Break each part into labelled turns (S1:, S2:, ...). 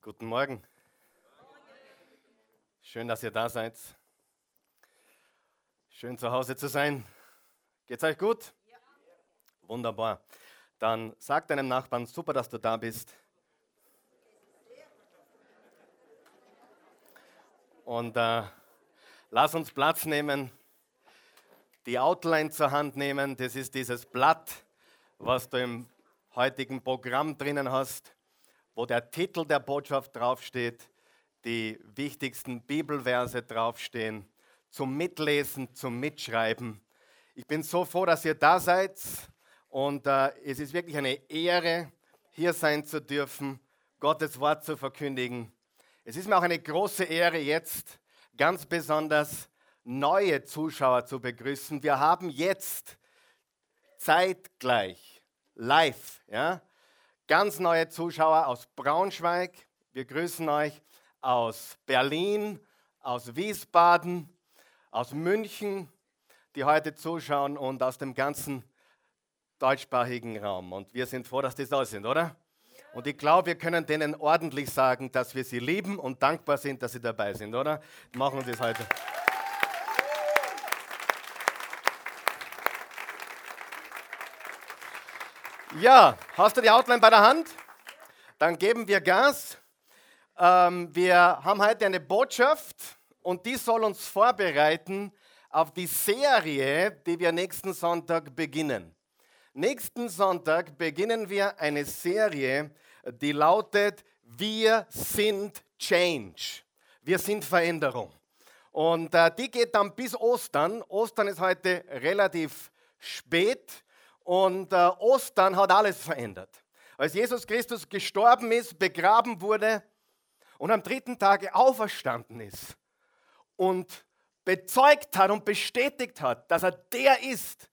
S1: Guten Morgen. Schön, dass ihr da seid. Schön zu Hause zu sein. Geht's euch gut? Ja. Wunderbar. Dann sag deinem Nachbarn, super, dass du da bist. Und äh, lass uns Platz nehmen, die Outline zur Hand nehmen. Das ist dieses Blatt, was du im heutigen Programm drinnen hast wo der Titel der Botschaft draufsteht, die wichtigsten Bibelverse draufstehen, zum Mitlesen, zum Mitschreiben. Ich bin so froh, dass ihr da seid und äh, es ist wirklich eine Ehre, hier sein zu dürfen, Gottes Wort zu verkündigen. Es ist mir auch eine große Ehre, jetzt ganz besonders neue Zuschauer zu begrüßen. Wir haben jetzt zeitgleich live, ja, ganz neue Zuschauer aus Braunschweig. Wir grüßen euch aus Berlin, aus Wiesbaden, aus München, die heute zuschauen und aus dem ganzen deutschsprachigen Raum. Und wir sind froh, dass die da sind, oder? Und ich glaube, wir können denen ordentlich sagen, dass wir sie lieben und dankbar sind, dass sie dabei sind, oder? Machen wir das heute. Ja, hast du die Outline bei der Hand? Dann geben wir Gas. Ähm, wir haben heute eine Botschaft und die soll uns vorbereiten auf die Serie, die wir nächsten Sonntag beginnen. Nächsten Sonntag beginnen wir eine Serie, die lautet Wir sind Change. Wir sind Veränderung. Und äh, die geht dann bis Ostern. Ostern ist heute relativ spät. Und äh, Ostern hat alles verändert. Als Jesus Christus gestorben ist, begraben wurde und am dritten Tage auferstanden ist und bezeugt hat und bestätigt hat, dass er der ist,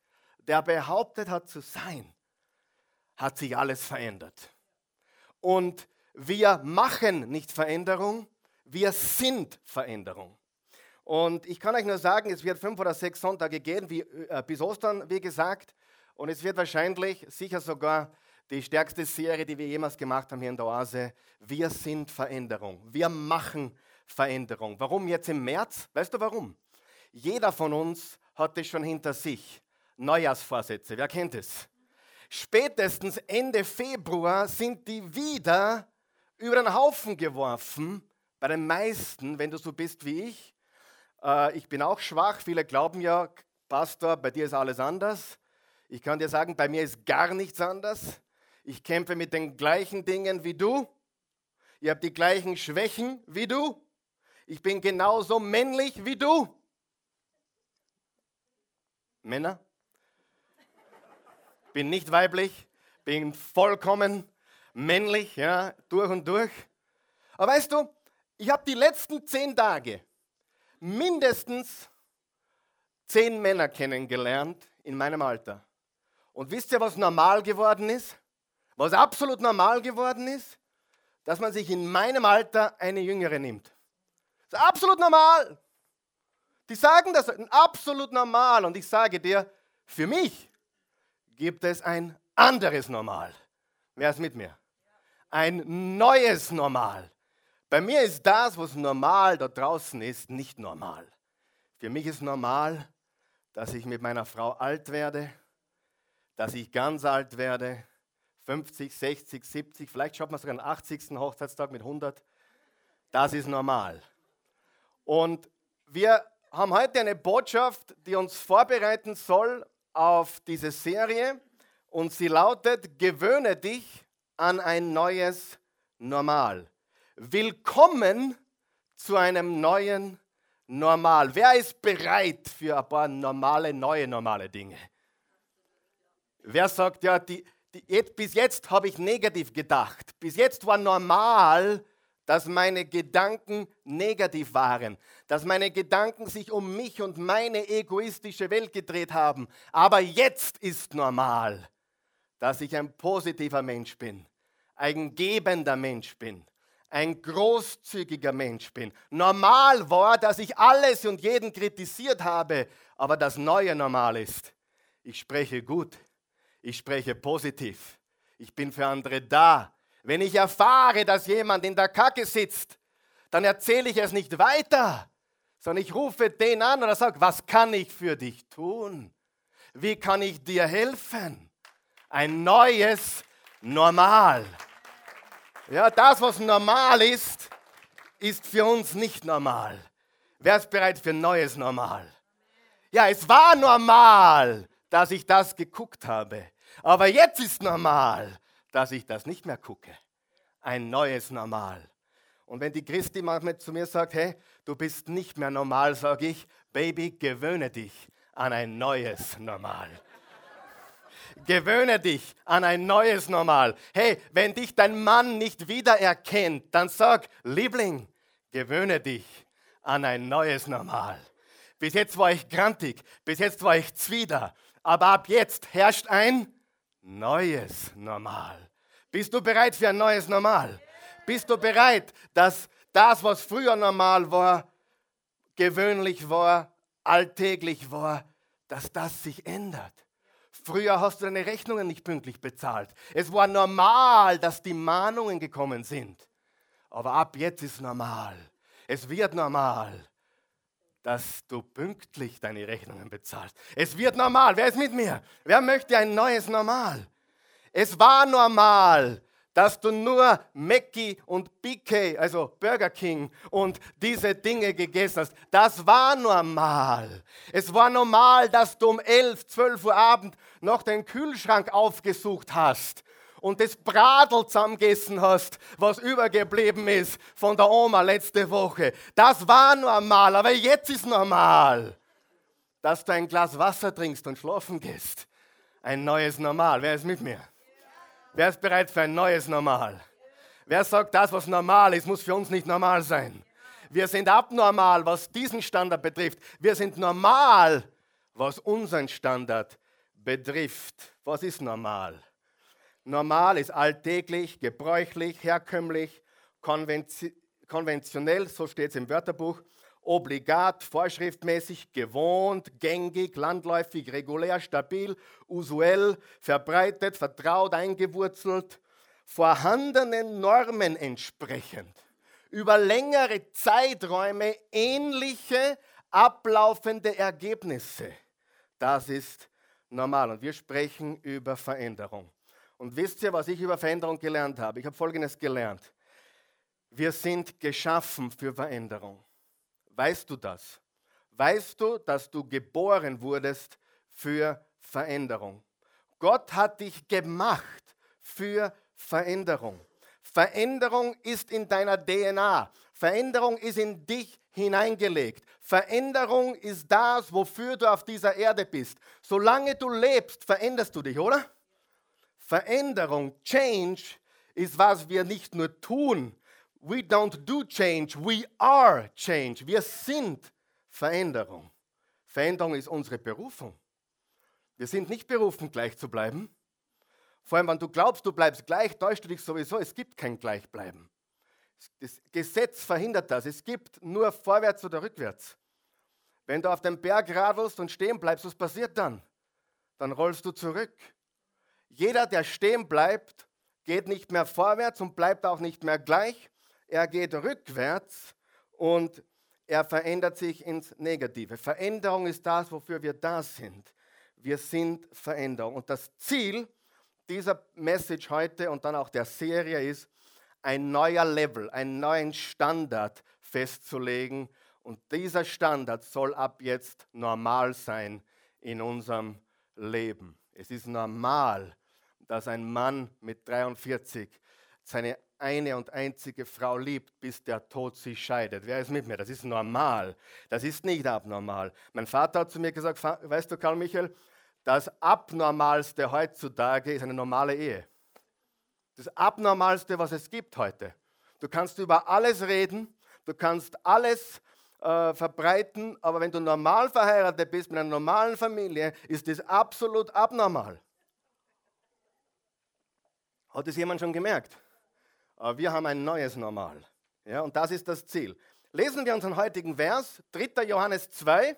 S1: der behauptet hat zu sein, hat sich alles verändert. Und wir machen nicht Veränderung, wir sind Veränderung. Und ich kann euch nur sagen, es wird fünf oder sechs Sonntage gehen, wie, äh, bis Ostern, wie gesagt. Und es wird wahrscheinlich, sicher sogar, die stärkste Serie, die wir jemals gemacht haben hier in der Oase. Wir sind Veränderung. Wir machen Veränderung. Warum jetzt im März? Weißt du warum? Jeder von uns hat es schon hinter sich. Neujahrsvorsätze, wer kennt es? Spätestens Ende Februar sind die wieder über den Haufen geworfen. Bei den meisten, wenn du so bist wie ich. Äh, ich bin auch schwach. Viele glauben ja, Pastor, bei dir ist alles anders. Ich kann dir sagen, bei mir ist gar nichts anders. Ich kämpfe mit den gleichen Dingen wie du. Ihr habt die gleichen Schwächen wie du. Ich bin genauso männlich wie du. Männer? Bin nicht weiblich, bin vollkommen männlich, ja, durch und durch. Aber weißt du, ich habe die letzten zehn Tage mindestens zehn Männer kennengelernt in meinem Alter. Und wisst ihr, was normal geworden ist? Was absolut normal geworden ist? Dass man sich in meinem Alter eine Jüngere nimmt. Das ist absolut normal. Die sagen das absolut normal. Und ich sage dir, für mich gibt es ein anderes Normal. Wer ist mit mir? Ein neues Normal. Bei mir ist das, was normal da draußen ist, nicht normal. Für mich ist normal, dass ich mit meiner Frau alt werde, dass ich ganz alt werde, 50, 60, 70, vielleicht schaut man sogar den 80. Hochzeitstag mit 100. Das ist normal. Und wir haben heute eine Botschaft, die uns vorbereiten soll auf diese Serie. Und sie lautet, gewöhne dich an ein neues Normal. Willkommen zu einem neuen Normal. Wer ist bereit für ein paar normale, neue, normale Dinge? Wer sagt, ja, die, die, bis jetzt habe ich negativ gedacht. Bis jetzt war normal, dass meine Gedanken negativ waren, dass meine Gedanken sich um mich und meine egoistische Welt gedreht haben. Aber jetzt ist normal, dass ich ein positiver Mensch bin, ein gebender Mensch bin, ein großzügiger Mensch bin. Normal war, dass ich alles und jeden kritisiert habe, aber das neue Normal ist, ich spreche gut, ich spreche positiv. Ich bin für andere da. Wenn ich erfahre, dass jemand in der Kacke sitzt, dann erzähle ich es nicht weiter, sondern ich rufe den an oder sage, was kann ich für dich tun? Wie kann ich dir helfen? Ein neues Normal. Ja, das, was normal ist, ist für uns nicht normal. Wer ist bereit für neues Normal? Ja, es war normal, dass ich das geguckt habe. Aber jetzt ist normal, dass ich das nicht mehr gucke. Ein neues Normal. Und wenn die Christi manchmal zu mir sagt, hey, du bist nicht mehr normal, sage ich, Baby, gewöhne dich an ein neues Normal. Gewöhne dich an ein neues Normal. Hey, wenn dich dein Mann nicht wiedererkennt, dann sag, Liebling, gewöhne dich an ein neues Normal. Bis jetzt war ich grantig, bis jetzt war ich zwider, aber ab jetzt herrscht ein neues Normal. Bist du bereit für ein neues Normal? Bist du bereit, dass das, was früher normal war, gewöhnlich war, alltäglich war, dass das sich ändert? Früher hast du deine Rechnungen nicht pünktlich bezahlt. Es war normal, dass die Mahnungen gekommen sind. Aber ab jetzt ist normal. Es wird normal, dass du pünktlich deine Rechnungen bezahlst. Es wird normal. Wer ist mit mir? Wer möchte ein neues Normal? Es war normal, dass du nur Mackie und BK, also Burger King und diese Dinge gegessen hast. Das war normal. Es war normal, dass du um 11, 12 Uhr Abend noch den Kühlschrank aufgesucht hast und das Bradel zusammengegessen hast, was übergeblieben ist von der Oma letzte Woche. Das war normal, aber jetzt ist normal, dass du ein Glas Wasser trinkst und schlafen gehst. Ein neues Normal. Wer ist mit mir? Wer ist bereit für ein neues Normal? Wer sagt, das, was normal ist, muss für uns nicht normal sein? Wir sind abnormal, was diesen Standard betrifft. Wir sind normal, was unseren Standard betrifft. Was ist normal? Normal ist alltäglich, gebräuchlich, herkömmlich, konventionell, so steht es im Wörterbuch, obligat, vorschriftmäßig, gewohnt, gängig, landläufig, regulär, stabil, usuell, verbreitet, vertraut, eingewurzelt, vorhandenen Normen entsprechend, über längere Zeiträume ähnliche ablaufende Ergebnisse. Das ist normal. Und wir sprechen über Veränderung. Und wisst ihr, was ich über Veränderung gelernt habe? Ich habe Folgendes gelernt. Wir sind geschaffen für Veränderung. Weißt du das? Weißt du, dass du geboren wurdest für Veränderung? Gott hat dich gemacht für Veränderung. Veränderung ist in deiner DNA. Veränderung ist in dich hineingelegt. Veränderung ist das, wofür du auf dieser Erde bist. Solange du lebst, veränderst du dich, oder? Veränderung, Change, ist, was wir nicht nur tun. We don't do change, we are change. Wir sind Veränderung. Veränderung ist unsere Berufung. Wir sind nicht berufen, gleich zu bleiben. Vor allem, wenn du glaubst, du bleibst gleich, täuschst du dich sowieso. Es gibt kein Gleichbleiben. Das Gesetz verhindert das. Es gibt nur vorwärts oder rückwärts. Wenn du auf dem Berg radelst und stehen bleibst, was passiert dann? Dann rollst du zurück. Jeder, der stehen bleibt, geht nicht mehr vorwärts und bleibt auch nicht mehr gleich. Er geht rückwärts und er verändert sich ins Negative. Veränderung ist das, wofür wir da sind. Wir sind Veränderung. Und das Ziel dieser Message heute und dann auch der Serie ist, ein neuer Level, einen neuen Standard festzulegen. Und dieser Standard soll ab jetzt normal sein in unserem Leben. Es ist normal, dass ein Mann mit 43 seine eine und einzige Frau liebt, bis der Tod sie scheidet. Wer ist mit mir? Das ist normal. Das ist nicht abnormal. Mein Vater hat zu mir gesagt, weißt du, Karl Michael, das Abnormalste heutzutage ist eine normale Ehe. Das Abnormalste, was es gibt heute. Du kannst über alles reden, du kannst alles äh, verbreiten, aber wenn du normal verheiratet bist mit einer normalen Familie, ist das absolut abnormal. Hat es jemand schon gemerkt? Aber wir haben ein neues Normal. Ja, und das ist das Ziel. Lesen wir unseren heutigen Vers, 3. Johannes 2.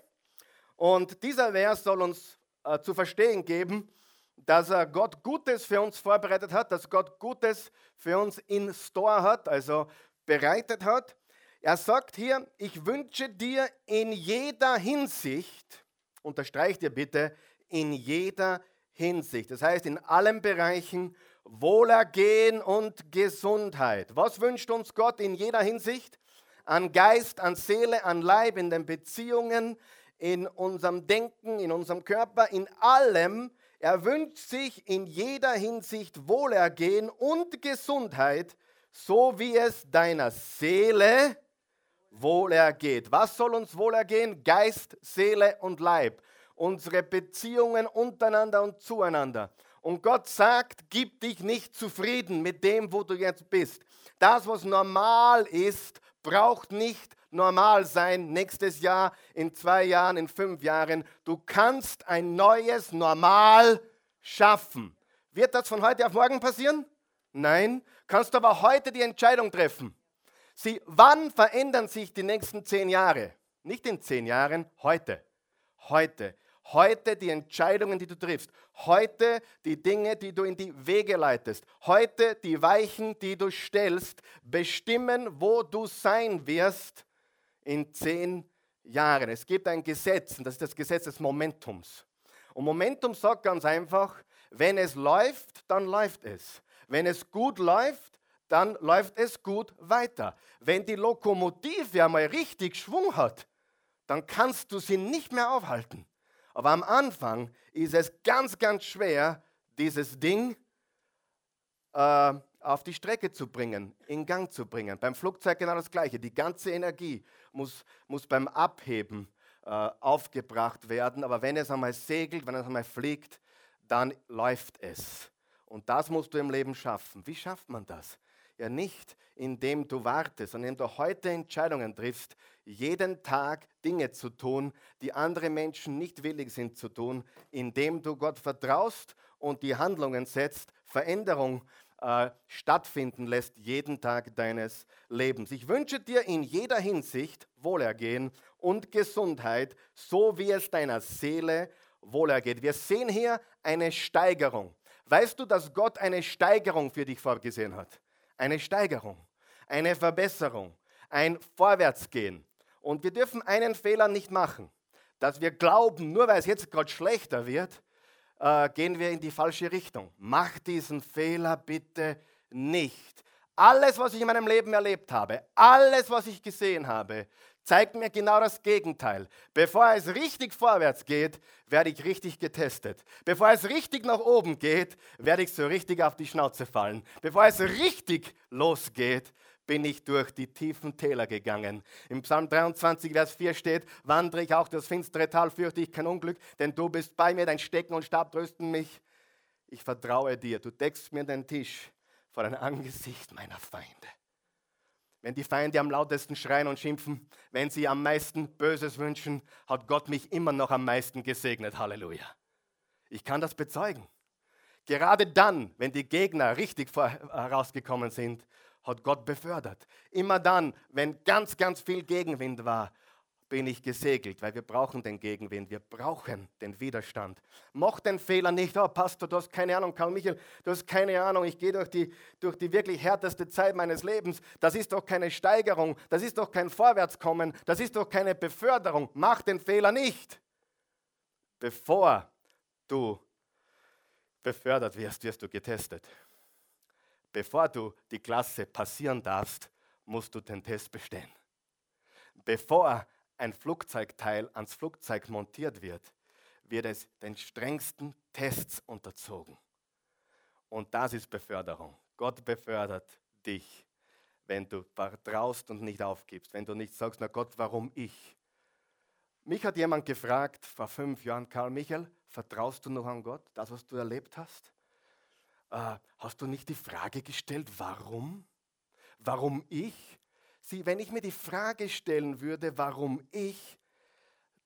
S1: Und dieser Vers soll uns äh, zu verstehen geben, dass er Gott Gutes für uns vorbereitet hat, dass Gott Gutes für uns in Store hat, also bereitet hat. Er sagt hier, ich wünsche dir in jeder Hinsicht, unterstreicht ihr bitte, in jeder Hinsicht. Das heißt, in allen Bereichen Wohlergehen und Gesundheit. Was wünscht uns Gott in jeder Hinsicht? An Geist, an Seele, an Leib, in den Beziehungen, in unserem Denken, in unserem Körper, in allem. Er wünscht sich in jeder Hinsicht Wohlergehen und Gesundheit, so wie es deiner Seele wohlergeht. Was soll uns wohlergehen? Geist, Seele und Leib. Unsere Beziehungen untereinander und zueinander. Und Gott sagt, gib dich nicht zufrieden mit dem, wo du jetzt bist. Das, was normal ist, braucht nicht normal sein nächstes Jahr, in zwei Jahren, in fünf Jahren. Du kannst ein neues Normal schaffen. Wird das von heute auf morgen passieren? Nein. Kannst du aber heute die Entscheidung treffen. Sie, wann verändern sich die nächsten zehn Jahre? Nicht in zehn Jahren, heute. Heute. Heute die Entscheidungen, die du triffst. Heute die Dinge, die du in die Wege leitest. Heute die Weichen, die du stellst, bestimmen, wo du sein wirst in zehn Jahren. Es gibt ein Gesetz, und das ist das Gesetz des Momentums. Und Momentum sagt ganz einfach, wenn es läuft, dann läuft es. Wenn es gut läuft, dann läuft es gut weiter. Wenn die Lokomotive einmal richtig Schwung hat, dann kannst du sie nicht mehr aufhalten. Aber am Anfang ist es ganz, ganz schwer, dieses Ding äh, auf die Strecke zu bringen, in Gang zu bringen. Beim Flugzeug genau das Gleiche. Die ganze Energie muss, muss beim Abheben äh, aufgebracht werden. Aber wenn es einmal segelt, wenn es einmal fliegt, dann läuft es. Und das musst du im Leben schaffen. Wie schafft man das? Ja, nicht indem du wartest, sondern indem du heute Entscheidungen triffst, jeden Tag Dinge zu tun, die andere Menschen nicht willig sind zu tun, indem du Gott vertraust und die Handlungen setzt, Veränderung äh, stattfinden lässt, jeden Tag deines Lebens. Ich wünsche dir in jeder Hinsicht Wohlergehen und Gesundheit, so wie es deiner Seele wohlergeht. Wir sehen hier eine Steigerung. Weißt du, dass Gott eine Steigerung für dich vorgesehen hat? Eine Steigerung, eine Verbesserung, ein Vorwärtsgehen. Und wir dürfen einen Fehler nicht machen, dass wir glauben, nur weil es jetzt gerade schlechter wird, äh, gehen wir in die falsche Richtung. Mach diesen Fehler bitte nicht. Alles, was ich in meinem Leben erlebt habe, alles, was ich gesehen habe, zeigt mir genau das Gegenteil. Bevor es richtig vorwärts geht, werde ich richtig getestet. Bevor es richtig nach oben geht, werde ich so richtig auf die Schnauze fallen. Bevor es richtig losgeht, bin ich durch die tiefen Täler gegangen. Im Psalm 23, Vers 4 steht, wandere ich auch das finstere Tal, fürchte ich kein Unglück, denn du bist bei mir, dein Stecken und Stab trösten mich. Ich vertraue dir, du deckst mir den Tisch vor dein Angesicht meiner Feinde wenn die Feinde am lautesten schreien und schimpfen, wenn sie am meisten Böses wünschen, hat Gott mich immer noch am meisten gesegnet. Halleluja. Ich kann das bezeugen. Gerade dann, wenn die Gegner richtig herausgekommen sind, hat Gott befördert. Immer dann, wenn ganz, ganz viel Gegenwind war, bin ich gesegelt, weil wir brauchen den Gegenwind, wir brauchen den Widerstand. Mach den Fehler nicht, oh Pastor, du hast keine Ahnung, Karl Michael, du hast keine Ahnung, ich gehe durch die, durch die wirklich härteste Zeit meines Lebens. Das ist doch keine Steigerung, das ist doch kein Vorwärtskommen, das ist doch keine Beförderung. Mach den Fehler nicht. Bevor du befördert wirst, wirst du getestet. Bevor du die Klasse passieren darfst, musst du den Test bestehen. Bevor ein Flugzeugteil ans Flugzeug montiert wird, wird es den strengsten Tests unterzogen. Und das ist Beförderung. Gott befördert dich, wenn du vertraust und nicht aufgibst, wenn du nicht sagst, na Gott, warum ich? Mich hat jemand gefragt vor fünf Jahren, Karl Michael, vertraust du noch an Gott, das, was du erlebt hast? Äh, hast du nicht die Frage gestellt, warum? Warum ich? Sie, wenn ich mir die Frage stellen würde, warum ich,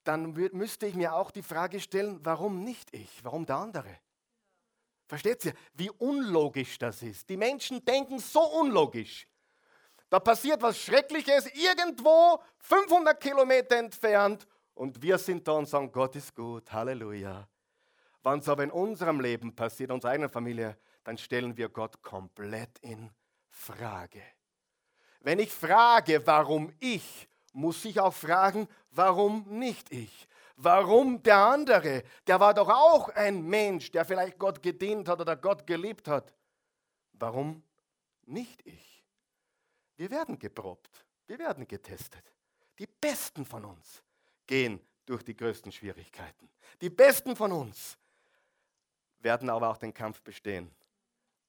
S1: dann müsste ich mir auch die Frage stellen, warum nicht ich, warum der andere? Versteht ihr, wie unlogisch das ist? Die Menschen denken so unlogisch. Da passiert was Schreckliches irgendwo 500 Kilometer entfernt und wir sind da und sagen, Gott ist gut, Halleluja. Wenn es aber in unserem Leben passiert, unserer eigenen Familie, dann stellen wir Gott komplett in Frage. Wenn ich frage, warum ich, muss ich auch fragen, warum nicht ich? Warum der andere? Der war doch auch ein Mensch, der vielleicht Gott gedient hat oder Gott geliebt hat. Warum nicht ich? Wir werden geprobt, wir werden getestet. Die Besten von uns gehen durch die größten Schwierigkeiten. Die Besten von uns werden aber auch den Kampf bestehen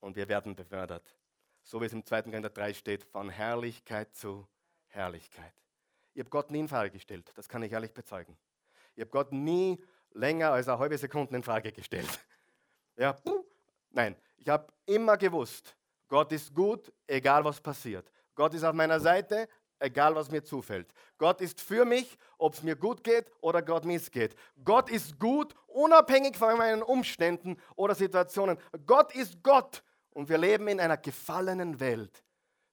S1: und wir werden befördert. So wie es im 2. Korinther 3 steht, von Herrlichkeit zu Herrlichkeit. Ich habe Gott nie in Frage gestellt, das kann ich ehrlich bezeugen. Ich habe Gott nie länger als eine halbe Sekunde in Frage gestellt. Ja, nein, ich habe immer gewusst, Gott ist gut, egal was passiert. Gott ist auf meiner Seite, egal was mir zufällt. Gott ist für mich, ob es mir gut geht oder Gott missgeht. Gott ist gut, unabhängig von meinen Umständen oder Situationen. Gott ist Gott und wir leben in einer gefallenen Welt,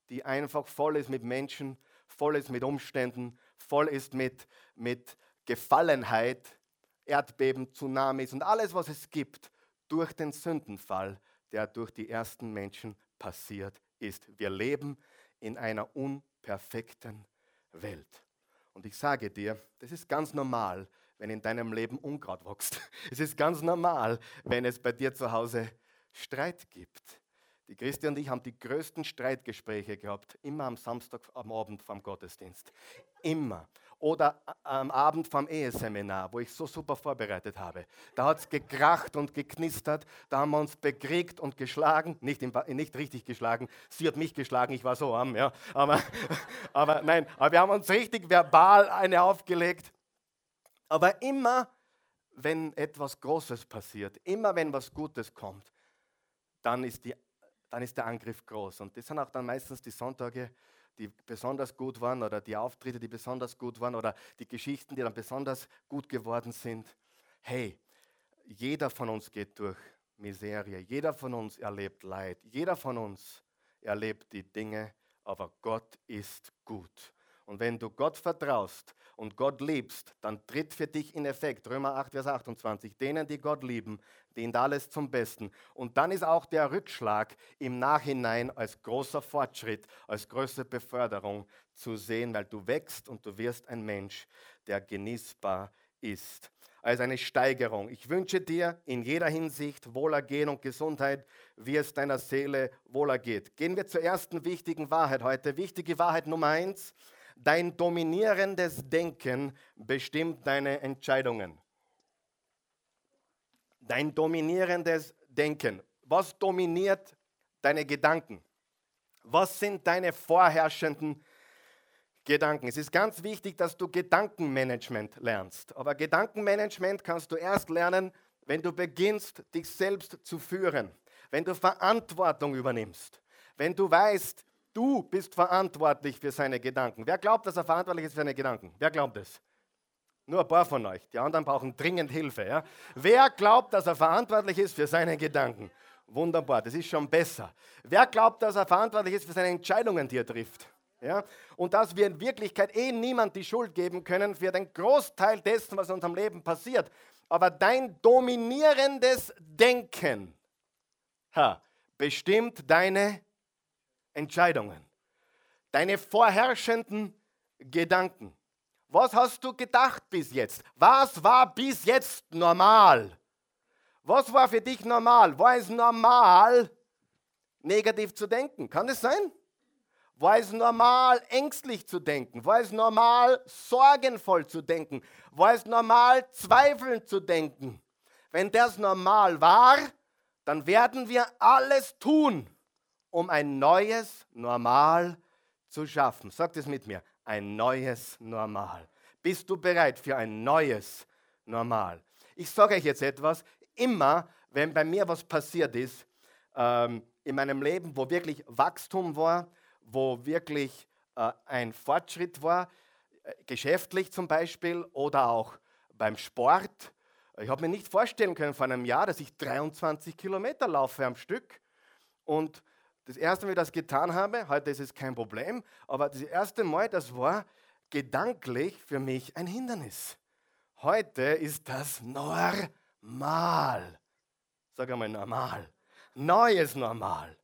S1: die einfach voll ist mit Menschen, voll ist mit Umständen, voll ist mit, mit Gefallenheit, Erdbeben, Tsunamis und alles, was es gibt, durch den Sündenfall, der durch die ersten Menschen passiert ist. Wir leben in einer unperfekten Welt. Und ich sage dir, das ist ganz normal, wenn in deinem Leben Unkraut wächst. Es ist ganz normal, wenn es bei dir zu Hause Streit gibt. Die Christi und ich haben die größten Streitgespräche gehabt, immer am Samstag am Abend vom Gottesdienst. Immer. Oder am Abend vom Eheseminar, wo ich so super vorbereitet habe. Da hat es gekracht und geknistert, da haben wir uns bekriegt und geschlagen. Nicht, im, nicht richtig geschlagen, sie hat mich geschlagen, ich war so arm, ja. Aber, aber nein, aber wir haben uns richtig verbal eine aufgelegt. Aber immer, wenn etwas Großes passiert, immer wenn was Gutes kommt, dann ist die dann ist der Angriff groß. Und das sind auch dann meistens die Sonntage, die besonders gut waren oder die Auftritte, die besonders gut waren oder die Geschichten, die dann besonders gut geworden sind. Hey, jeder von uns geht durch Miserie, jeder von uns erlebt Leid, jeder von uns erlebt die Dinge, aber Gott ist gut. Und wenn du Gott vertraust und Gott liebst, dann tritt für dich in Effekt, Römer 8, Vers 28, denen, die Gott lieben, dient alles zum Besten. Und dann ist auch der Rückschlag im Nachhinein als großer Fortschritt, als größere Beförderung zu sehen, weil du wächst und du wirst ein Mensch, der genießbar ist. Als eine Steigerung. Ich wünsche dir in jeder Hinsicht Wohlergehen und Gesundheit, wie es deiner Seele wohlergeht. Gehen wir zur ersten wichtigen Wahrheit heute. Wichtige Wahrheit Nummer eins. Dein dominierendes Denken bestimmt deine Entscheidungen. Dein dominierendes Denken. Was dominiert deine Gedanken? Was sind deine vorherrschenden Gedanken? Es ist ganz wichtig, dass du Gedankenmanagement lernst. Aber Gedankenmanagement kannst du erst lernen, wenn du beginnst, dich selbst zu führen, wenn du Verantwortung übernimmst, wenn du weißt, Du bist verantwortlich für seine Gedanken. Wer glaubt, dass er verantwortlich ist für seine Gedanken? Wer glaubt es? Nur ein paar von euch. Die anderen brauchen dringend Hilfe. Ja? Wer glaubt, dass er verantwortlich ist für seine Gedanken? Wunderbar, das ist schon besser. Wer glaubt, dass er verantwortlich ist für seine Entscheidungen, die er trifft? Ja? Und dass wir in Wirklichkeit eh niemand die Schuld geben können für den Großteil dessen, was in unserem Leben passiert. Aber dein dominierendes Denken ha, bestimmt deine Entscheidungen, deine vorherrschenden Gedanken. Was hast du gedacht bis jetzt? Was war bis jetzt normal? Was war für dich normal? War es normal, negativ zu denken? Kann es sein? War es normal, ängstlich zu denken? War es normal, sorgenvoll zu denken? War es normal, zweifelnd zu denken? Wenn das normal war, dann werden wir alles tun, um ein neues Normal zu schaffen. Sagt es mit mir, ein neues Normal. Bist du bereit für ein neues Normal? Ich sage euch jetzt etwas, immer wenn bei mir was passiert ist, ähm, in meinem Leben, wo wirklich Wachstum war, wo wirklich äh, ein Fortschritt war, äh, geschäftlich zum Beispiel oder auch beim Sport. Ich habe mir nicht vorstellen können vor einem Jahr, dass ich 23 Kilometer laufe am Stück und das erste Mal, das getan habe, heute ist es kein Problem, aber das erste Mal, das war gedanklich für mich ein Hindernis. Heute ist das normal. Sag einmal normal. Neues Normal.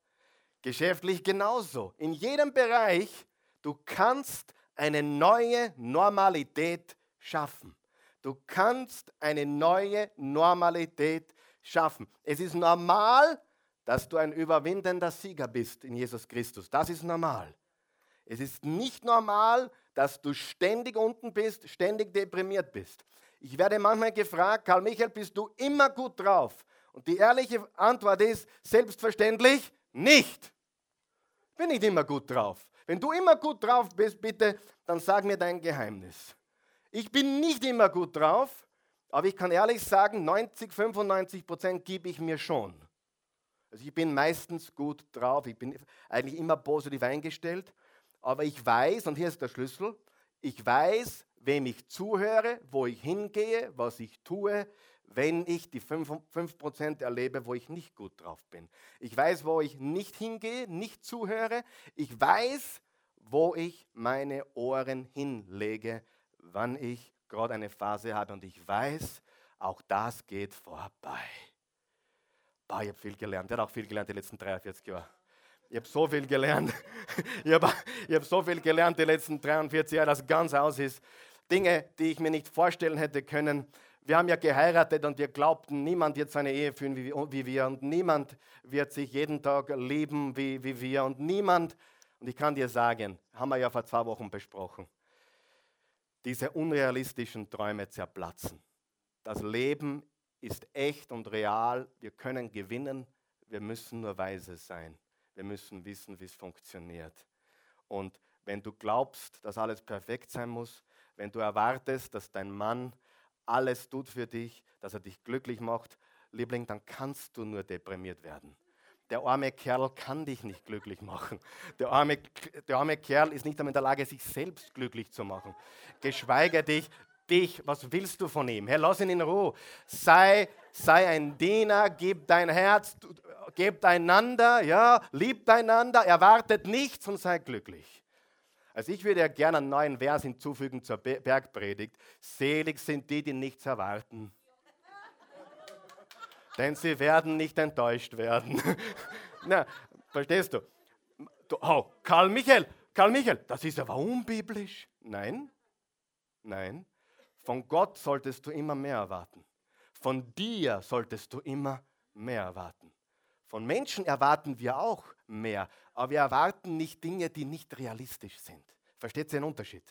S1: Geschäftlich genauso. In jedem Bereich, du kannst eine neue Normalität schaffen. Du kannst eine neue Normalität schaffen. Es ist normal, dass du ein überwindender Sieger bist in Jesus Christus. Das ist normal. Es ist nicht normal, dass du ständig unten bist, ständig deprimiert bist. Ich werde manchmal gefragt, Karl Michael, bist du immer gut drauf? Und die ehrliche Antwort ist, selbstverständlich nicht. Ich bin nicht immer gut drauf. Wenn du immer gut drauf bist, bitte, dann sag mir dein Geheimnis. Ich bin nicht immer gut drauf, aber ich kann ehrlich sagen, 90, 95 Prozent gebe ich mir schon. Also ich bin meistens gut drauf, ich bin eigentlich immer positiv eingestellt, aber ich weiß, und hier ist der Schlüssel, ich weiß, wem ich zuhöre, wo ich hingehe, was ich tue, wenn ich die 5%, 5 erlebe, wo ich nicht gut drauf bin. Ich weiß, wo ich nicht hingehe, nicht zuhöre. Ich weiß, wo ich meine Ohren hinlege, wann ich gerade eine Phase habe. Und ich weiß, auch das geht vorbei. Bah, ich habe viel gelernt. Er hat auch viel gelernt die letzten 43 Jahre. Ich habe so viel gelernt. Ich habe hab so viel gelernt die letzten 43 Jahre, dass ganz aus ist. Dinge, die ich mir nicht vorstellen hätte können. Wir haben ja geheiratet und wir glaubten, niemand wird seine Ehe führen wie, wie wir und niemand wird sich jeden Tag lieben wie, wie wir und niemand, und ich kann dir sagen, haben wir ja vor zwei Wochen besprochen, diese unrealistischen Träume zerplatzen. Das Leben ist echt und real, wir können gewinnen, wir müssen nur weise sein. Wir müssen wissen, wie es funktioniert. Und wenn du glaubst, dass alles perfekt sein muss, wenn du erwartest, dass dein Mann alles tut für dich, dass er dich glücklich macht, Liebling, dann kannst du nur deprimiert werden. Der arme Kerl kann dich nicht glücklich machen. Der arme, der arme Kerl ist nicht einmal in der Lage, sich selbst glücklich zu machen. Geschweige dich, dich, was willst du von ihm? Herr, lass ihn in Ruhe. Sei, sei ein Diener, gib dein Herz, gebt einander, ja, liebt einander, erwartet nichts und sei glücklich. Also ich würde ja gerne einen neuen Vers hinzufügen zur Bergpredigt. Selig sind die, die nichts erwarten. Denn sie werden nicht enttäuscht werden. Na, verstehst du? Oh, Karl Michael, Karl Michael, das ist aber unbiblisch. Nein, nein. Von Gott solltest du immer mehr erwarten. Von dir solltest du immer mehr erwarten. Von Menschen erwarten wir auch mehr, aber wir erwarten nicht Dinge, die nicht realistisch sind. Versteht ihr den Unterschied?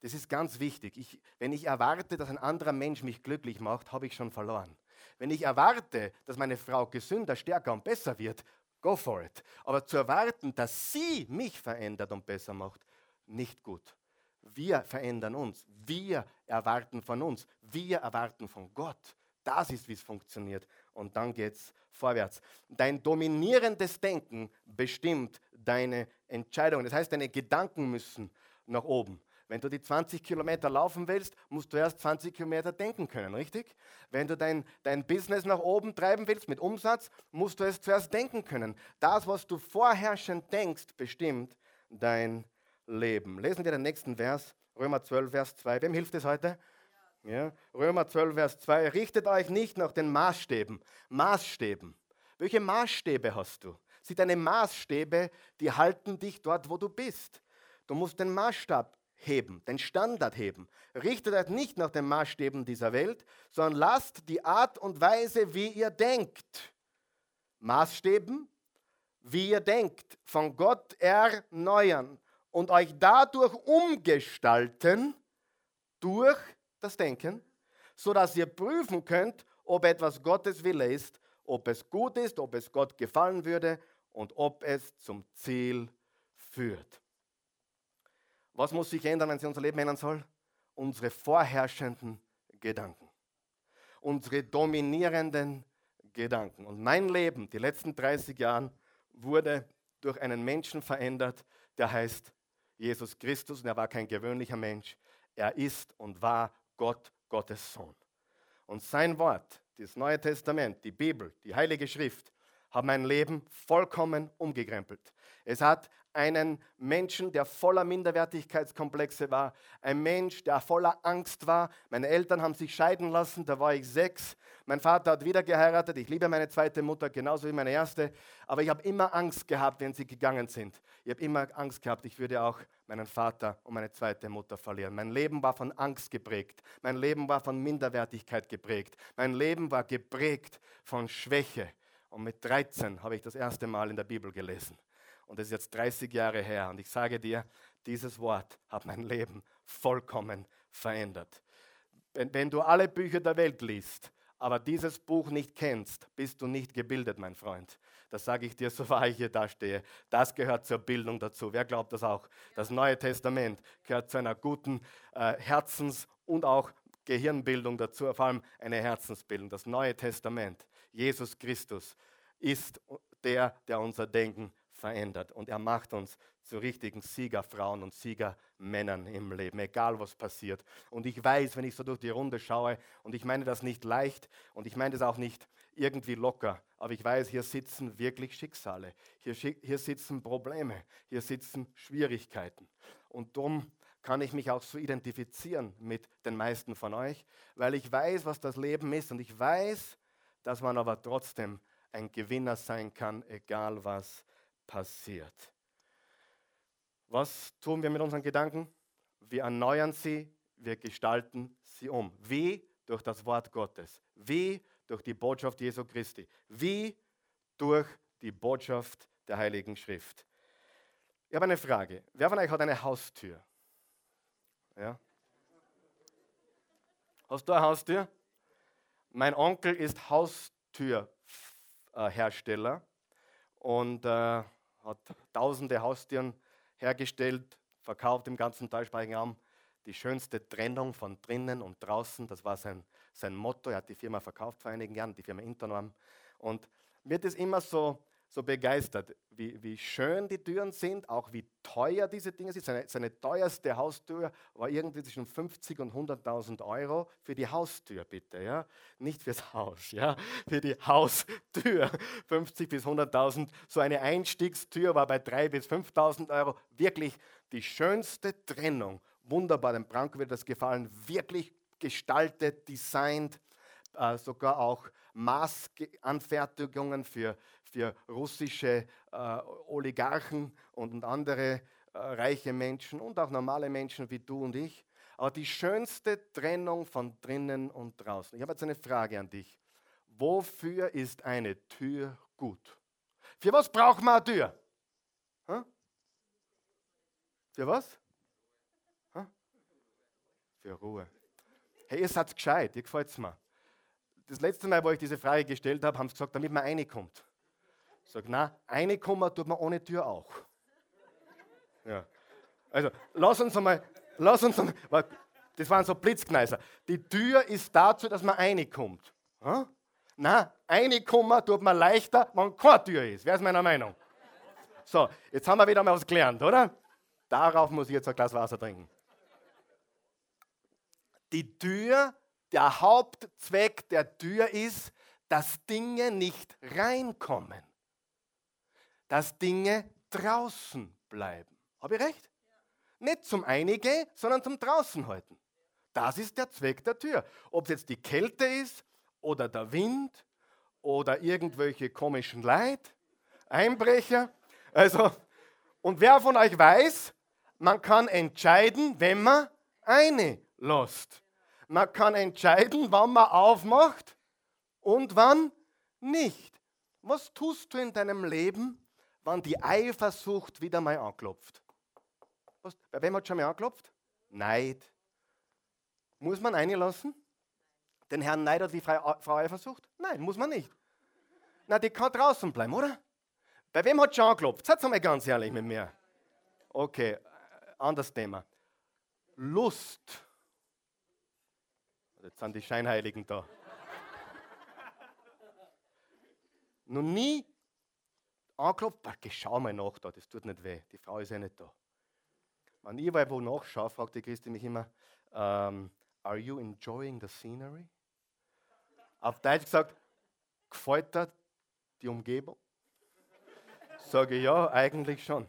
S1: Das ist ganz wichtig. Ich, wenn ich erwarte, dass ein anderer Mensch mich glücklich macht, habe ich schon verloren. Wenn ich erwarte, dass meine Frau gesünder, stärker und besser wird, go for it. Aber zu erwarten, dass sie mich verändert und besser macht, nicht gut. Wir verändern uns. Wir erwarten von uns. Wir erwarten von Gott. Das ist, wie es funktioniert. Und dann geht es vorwärts. Dein dominierendes Denken bestimmt deine Entscheidungen. Das heißt, deine Gedanken müssen nach oben. Wenn du die 20 Kilometer laufen willst, musst du erst 20 Kilometer denken können, richtig? Wenn du dein, dein Business nach oben treiben willst mit Umsatz, musst du es zuerst denken können. Das, was du vorherrschend denkst, bestimmt dein Leben. Lesen wir den nächsten Vers, Römer 12, Vers 2. Wem hilft es heute? Ja, Römer 12, Vers 2. Richtet euch nicht nach den Maßstäben. Maßstäben. Welche Maßstäbe hast du? sind deine Maßstäbe, die halten dich dort, wo du bist. Du musst den Maßstab heben, den Standard heben. Richtet euch nicht nach den Maßstäben dieser Welt, sondern lasst die Art und Weise, wie ihr denkt. Maßstäben, wie ihr denkt, von Gott erneuern und euch dadurch umgestalten durch das Denken, sodass ihr prüfen könnt, ob etwas Gottes Wille ist, ob es gut ist, ob es Gott gefallen würde und ob es zum Ziel führt. Was muss sich ändern, wenn sie unser Leben ändern soll? Unsere vorherrschenden Gedanken. Unsere dominierenden Gedanken. Und mein Leben, die letzten 30 Jahre, wurde durch einen Menschen verändert, der heißt Jesus Christus. Und er war kein gewöhnlicher Mensch. Er ist und war Gott, Gottes Sohn. Und sein Wort, das Neue Testament, die Bibel, die Heilige Schrift, haben mein Leben vollkommen umgekrempelt. Es hat einen Menschen, der voller Minderwertigkeitskomplexe war, ein Mensch, der voller Angst war. Meine Eltern haben sich scheiden lassen, da war ich sechs. Mein Vater hat wieder geheiratet. Ich liebe meine zweite Mutter genauso wie meine erste. Aber ich habe immer Angst gehabt, wenn sie gegangen sind. Ich habe immer Angst gehabt, ich würde auch meinen Vater und meine zweite Mutter verlieren. Mein Leben war von Angst geprägt. Mein Leben war von Minderwertigkeit geprägt. Mein Leben war geprägt von Schwäche. Und mit 13 habe ich das erste Mal in der Bibel gelesen. Und das ist jetzt 30 Jahre her. Und ich sage dir, dieses Wort hat mein Leben vollkommen verändert. Wenn, wenn du alle Bücher der Welt liest, aber dieses Buch nicht kennst, bist du nicht gebildet, mein Freund. Das sage ich dir, so wahr ich hier da stehe. Das gehört zur Bildung dazu. Wer glaubt das auch? Das Neue Testament gehört zu einer guten äh, Herzens- und auch Gehirnbildung dazu, vor allem eine Herzensbildung. Das Neue Testament, Jesus Christus, ist der, der unser Denken verändert. Und er macht uns zu richtigen Siegerfrauen und Siegermännern im Leben, egal was passiert. Und ich weiß, wenn ich so durch die Runde schaue, und ich meine das nicht leicht und ich meine das auch nicht irgendwie locker, aber ich weiß, hier sitzen wirklich Schicksale, hier, hier sitzen Probleme, hier sitzen Schwierigkeiten. Und darum kann ich mich auch so identifizieren mit den meisten von euch, weil ich weiß, was das Leben ist und ich weiß, dass man aber trotzdem ein Gewinner sein kann, egal was passiert. Was tun wir mit unseren Gedanken? Wir erneuern sie, wir gestalten sie um. Wie? Durch das Wort Gottes. Wie? Durch die Botschaft Jesu Christi. Wie? Durch die Botschaft der Heiligen Schrift. Ich habe eine Frage. Wer von euch hat eine Haustür? Ja? Hast du eine Haustür? Mein Onkel ist Haustürhersteller und äh, hat tausende Haustüren hergestellt, verkauft im ganzen deutschsprachigen Raum. Die schönste Trennung von drinnen und draußen, das war sein, sein Motto. Er hat die Firma verkauft vor einigen Jahren, die Firma Internorm. Und mir ist immer so so begeistert, wie, wie schön die Türen sind, auch wie teuer diese Dinge sind. Seine, seine teuerste Haustür war irgendwie zwischen 50 und 100.000 Euro für die Haustür, bitte, ja, nicht fürs Haus, ja, für die Haustür. 50 bis 100.000. So eine Einstiegstür war bei 3 bis 5.000 Euro. Wirklich die schönste Trennung. Wunderbar, dem Branko wird das gefallen. Wirklich gestaltet, designt, äh, sogar auch Maßanfertigungen für, für russische äh, Oligarchen und andere äh, reiche Menschen und auch normale Menschen wie du und ich. Aber die schönste Trennung von drinnen und draußen. Ich habe jetzt eine Frage an dich. Wofür ist eine Tür gut? Für was braucht man eine Tür? Hm? Für was? Hm? Für Ruhe. Hey, ihr seid gescheit, ihr gefällt es mir das letzte Mal, wo ich diese Frage gestellt habe, haben sie gesagt, damit man reinkommt. Ich sage, nein, reinkommen tut man ohne Tür auch. Ja. Also, lass uns einmal, lass uns einmal, das waren so Blitzkneiser. Die Tür ist dazu, dass man reinkommt. Hm? Nein, reinkommen tut man leichter, wenn keine Tür ist. Wer ist meiner Meinung? So, jetzt haben wir wieder mal was gelernt, oder? Darauf muss ich jetzt ein Glas Wasser trinken. Die Tür der Hauptzweck der Tür ist, dass Dinge nicht reinkommen, dass Dinge draußen bleiben. Habe ich recht? Nicht zum Einige, sondern zum Draußen halten. Das ist der Zweck der Tür. Ob es jetzt die Kälte ist oder der Wind oder irgendwelche komischen Leid, Einbrecher. Also, und wer von euch weiß, man kann entscheiden, wenn man eine lässt. Man kann entscheiden, wann man aufmacht und wann nicht. Was tust du in deinem Leben, wann die Eifersucht wieder mal anklopft? Was, bei wem hat schon mal anklopft? Neid. Muss man einlassen? Den Herrn Neid hat die Frau Eifersucht? Nein, muss man nicht. Na, die kann draußen bleiben, oder? Bei wem hat schon angeklopft? Seid mal ganz ehrlich mit mir. Okay, anderes Thema. Lust Jetzt sind die Scheinheiligen da. Noch nie angeklopft, schau mal nach da, das tut nicht weh, die Frau ist ja nicht da. Wenn ich wo nachschaue, fragt die Christi mich immer, um, ähm, are you enjoying the scenery? Auf Deutsch gesagt, gefällt dir die Umgebung? Sage ich ja, eigentlich schon.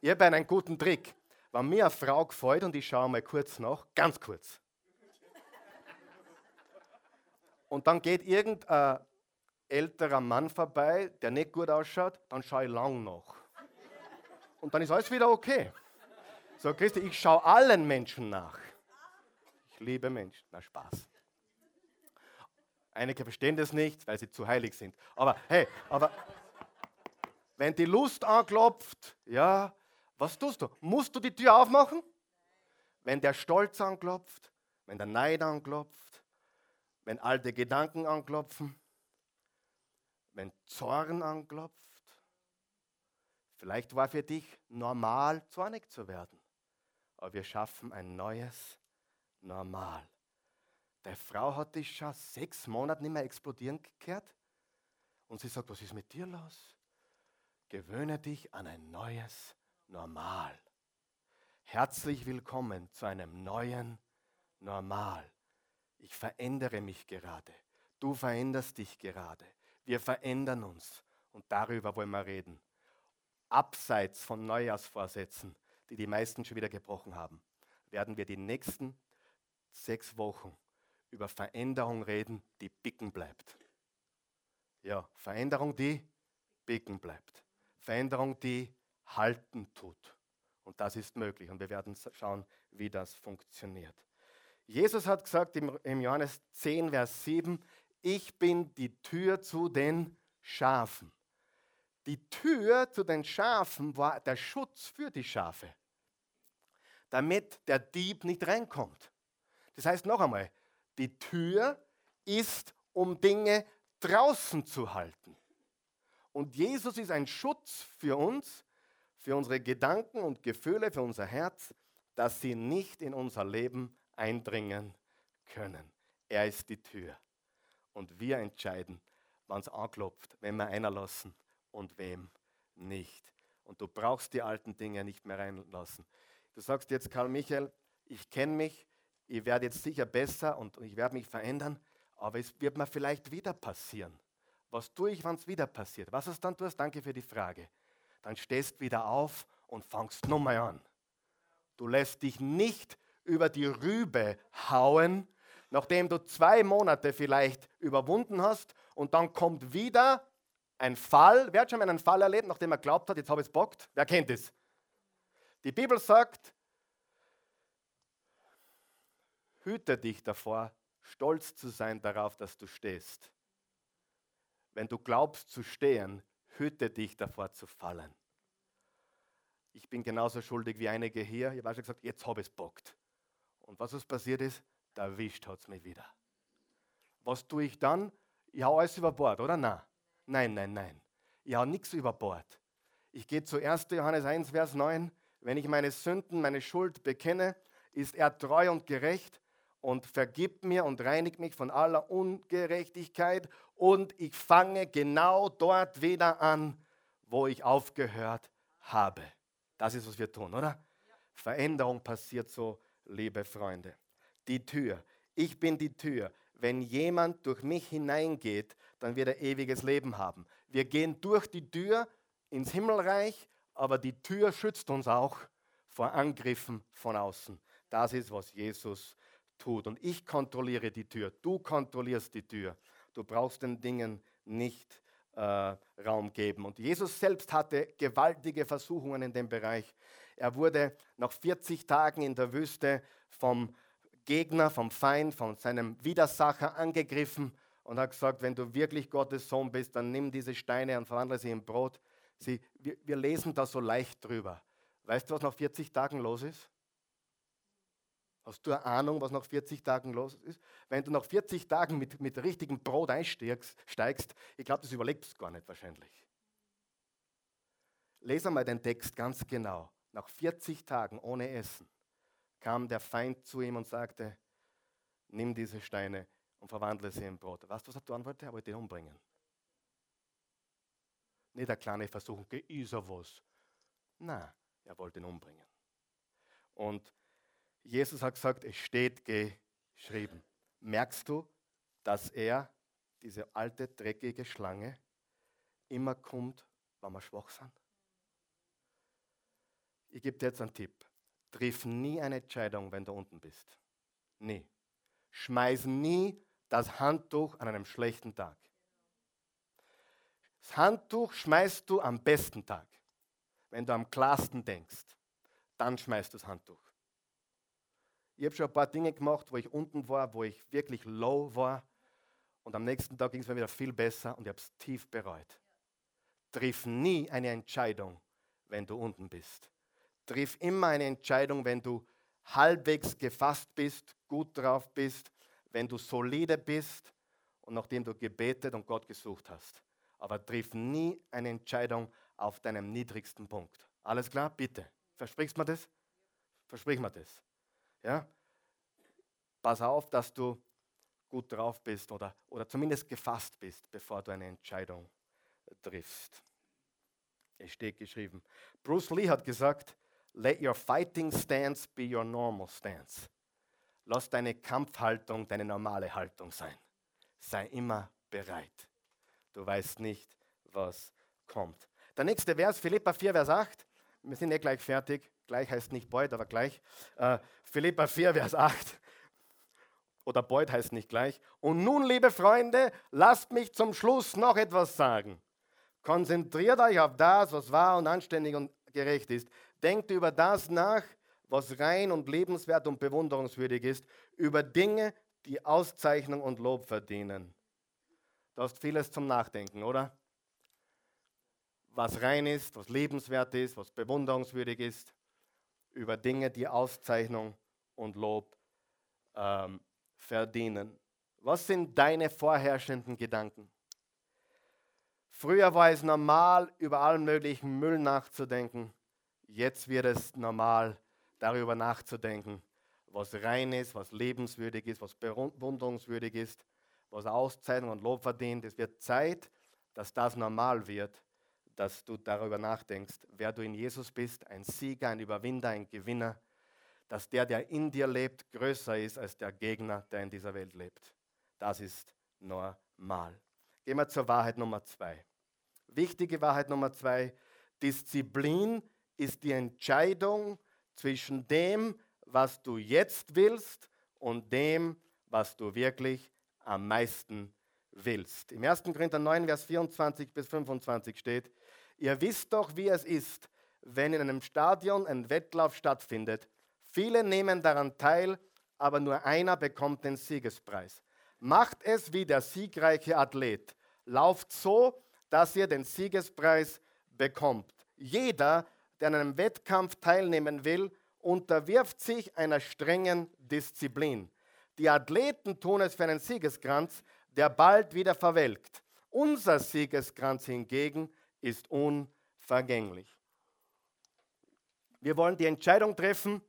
S1: Ich habe einen guten Trick. Wenn mir eine Frau gefällt und ich schaue mal kurz nach, ganz kurz. Und dann geht irgendein älterer Mann vorbei, der nicht gut ausschaut, dann schaue ich lang nach. Und dann ist alles wieder okay. So, Christi, ich schaue allen Menschen nach. Ich liebe Menschen. Na, Spaß. Einige verstehen das nicht, weil sie zu heilig sind. Aber hey, aber wenn die Lust anklopft, ja, was tust du? Musst du die Tür aufmachen? Wenn der Stolz anklopft, wenn der Neid anklopft, wenn alte Gedanken anklopfen, wenn Zorn anklopft. Vielleicht war für dich normal, zornig zu werden. Aber wir schaffen ein neues Normal. Deine Frau hat dich schon sechs Monate nicht mehr explodieren gehört. Und sie sagt, was ist mit dir los? Gewöhne dich an ein neues Normal. Herzlich willkommen zu einem neuen Normal. Ich verändere mich gerade. Du veränderst dich gerade. Wir verändern uns. Und darüber wollen wir reden. Abseits von Neujahrsvorsätzen, die die meisten schon wieder gebrochen haben, werden wir die nächsten sechs Wochen über Veränderung reden, die bicken bleibt. Ja, Veränderung, die bicken bleibt. Veränderung, die halten tut. Und das ist möglich. Und wir werden schauen, wie das funktioniert. Jesus hat gesagt im, Johannes 10, Vers 7, ich bin die Tür zu den Schafen. Die Tür zu den Schafen war der Schutz für die Schafe, damit der Dieb nicht reinkommt. Das heißt noch einmal, die Tür ist, um Dinge draußen zu halten. Und Jesus ist ein Schutz für uns, für unsere Gedanken und Gefühle, für unser Herz, dass sie nicht in unser Leben eindringen können. Er ist die Tür. Und wir entscheiden, wann es anklopft, wenn wir einlassen und wem nicht. Und du brauchst die alten Dinge nicht mehr reinlassen. Du sagst jetzt, Karl Michael, ich kenne mich, ich werde jetzt sicher besser und ich werde mich verändern, aber es wird mir vielleicht wieder passieren. Was tue ich, wenn es wieder passiert? Was ist dann tust? Danke für die Frage. Dann stehst wieder auf und fangst nochmal an. Du lässt dich nicht über die Rübe hauen, nachdem du zwei Monate vielleicht überwunden hast und dann kommt wieder ein Fall. Wer hat schon mal einen Fall erlebt, nachdem er glaubt hat, jetzt habe ich es bockt? Wer kennt es? Die Bibel sagt, hüte dich davor, stolz zu sein darauf, dass du stehst. Wenn du glaubst zu stehen, hüte dich davor zu fallen. Ich bin genauso schuldig wie einige hier. Ich habe schon gesagt, jetzt habe ich es bockt. Und was ist passiert ist, erwischt hat es mich wieder. Was tue ich dann? Ich hau alles über Bord, oder? Nein, nein, nein, nein. Ich hau nichts über Bord. Ich gehe zu 1. Johannes 1, Vers 9. Wenn ich meine Sünden, meine Schuld bekenne, ist er treu und gerecht und vergibt mir und reinigt mich von aller Ungerechtigkeit und ich fange genau dort wieder an, wo ich aufgehört habe. Das ist, was wir tun, oder? Ja. Veränderung passiert so, liebe Freunde die Tür. Ich bin die Tür. Wenn jemand durch mich hineingeht, dann wird er ewiges Leben haben. Wir gehen durch die Tür ins Himmelreich, aber die Tür schützt uns auch vor Angriffen von außen. Das ist, was Jesus tut. Und ich kontrolliere die Tür. Du kontrollierst die Tür. Du brauchst den Dingen nicht äh, Raum geben. Und Jesus selbst hatte gewaltige Versuchungen in dem Bereich. Er wurde nach 40 Tagen in der Wüste vom Gegner, vom Feind, von seinem Widersacher angegriffen und hat gesagt, wenn du wirklich Gottes Sohn bist, dann nimm diese Steine und verwandle sie in Brot. Sie, wir, wir lesen da so leicht drüber. Weißt du, was nach 40 Tagen los ist? Hast du eine Ahnung, was nach 40 Tagen los ist? Wenn du nach 40 Tagen mit, mit richtigem Brot einsteigst, steigst, ich glaube, das überlebst du gar nicht wahrscheinlich. Lese mal den Text ganz genau. Nach 40 Tagen ohne Essen kam der Feind zu ihm und sagte, nimm diese Steine und verwandle sie in Brot. Weißt du, was er tun wollte? Er wollte ihn umbringen. Nicht eine kleine Versuchung, ist er was. Nein, er wollte ihn umbringen. Und Jesus hat gesagt, es steht geschrieben. Merkst du, dass er, diese alte, dreckige Schlange, immer kommt, wenn wir schwach sind? Ich gebe dir jetzt einen Tipp. Triff nie eine Entscheidung, wenn du unten bist. Nie. Schmeiß nie das Handtuch an einem schlechten Tag. Das Handtuch schmeißt du am besten Tag. Wenn du am klarsten denkst, dann schmeißt du das Handtuch. Ich habe schon ein paar Dinge gemacht, wo ich unten war, wo ich wirklich low war. Und am nächsten Tag ging es mir wieder viel besser und ich habe es tief bereut. Triff nie eine Entscheidung, wenn du unten bist. Triff immer eine Entscheidung, wenn du halbwegs gefasst bist, gut drauf bist, wenn du solide bist und nachdem du gebetet und Gott gesucht hast. Aber triff nie eine Entscheidung auf deinem niedrigsten Punkt. Alles klar? Bitte. Versprichst du mir das? Versprich mir das. Ja? Pass auf, dass du gut drauf bist oder, oder zumindest gefasst bist, bevor du eine Entscheidung triffst. Es steht geschrieben. Bruce Lee hat gesagt, let your fighting stance be your normal stance. Lass deine Kampfhaltung deine normale Haltung sein. Sei immer bereit. Du weißt nicht, was kommt. Der nächste Vers, Philippa 4, Vers 8. Wir sind eh gleich fertig. Gleich heißt nicht bald, aber gleich. Äh, Philippa 4, Vers 8. Oder bald heißt nicht gleich. Und nun, liebe Freunde, lasst mich zum Schluss noch etwas sagen. Konzentriert euch auf das, was wahr und anständig und gerecht ist. Denkt über das nach, was rein und lebenswert und bewunderungswürdig ist, über Dinge, die Auszeichnung und Lob verdienen. Du hast vieles zum Nachdenken, oder? Was rein ist, was lebenswert ist, was bewunderungswürdig ist, über Dinge, die Auszeichnung und Lob ähm, verdienen. Was sind deine vorherrschenden Gedanken? Früher war es normal, über allen möglichen Müll nachzudenken. Jetzt wird es normal, darüber nachzudenken, was rein ist, was lebenswürdig ist, was bewunderungswürdig ist, was Auszeichnung und Lob verdient. Es wird Zeit, dass das normal wird, dass du darüber nachdenkst, wer du in Jesus bist, ein Sieger, ein Überwinder, ein Gewinner, dass der, der in dir lebt, größer ist als der Gegner, der in dieser Welt lebt. Das ist normal. Gehen wir zur Wahrheit Nummer zwei. Wichtige Wahrheit Nummer zwei, Disziplin ist die Entscheidung zwischen dem, was du jetzt willst und dem, was du wirklich am meisten willst. Im 1. Korinther 9, Vers 24 bis 25 steht, ihr wisst doch, wie es ist, wenn in einem Stadion ein Wettlauf stattfindet. Viele nehmen daran teil, aber nur einer bekommt den Siegespreis. Macht es wie der siegreiche Athlet. Lauft so, dass ihr den Siegespreis bekommt. Jeder, der an einem Wettkampf teilnehmen will, unterwirft sich einer strengen Disziplin. Die Athleten tun es für einen Siegeskranz, der bald wieder verwelkt. Unser Siegeskranz hingegen ist unvergänglich. Wir wollen die Entscheidung treffen,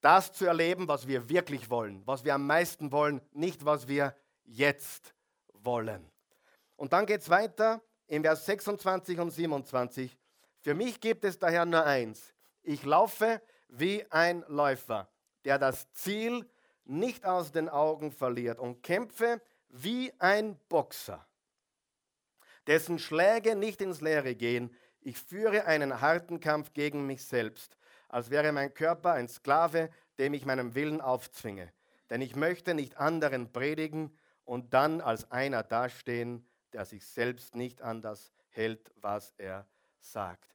S1: das zu erleben, was wir wirklich wollen, was wir am meisten wollen, nicht was wir jetzt wollen. Und dann geht es weiter in Vers 26 und 27. Für mich gibt es daher nur eins. Ich laufe wie ein Läufer, der das Ziel nicht aus den Augen verliert und kämpfe wie ein Boxer, dessen Schläge nicht ins Leere gehen. Ich führe einen harten Kampf gegen mich selbst, als wäre mein Körper ein Sklave, dem ich meinem Willen aufzwinge. Denn ich möchte nicht anderen predigen und dann als einer dastehen, der sich selbst nicht an das hält, was er sagt.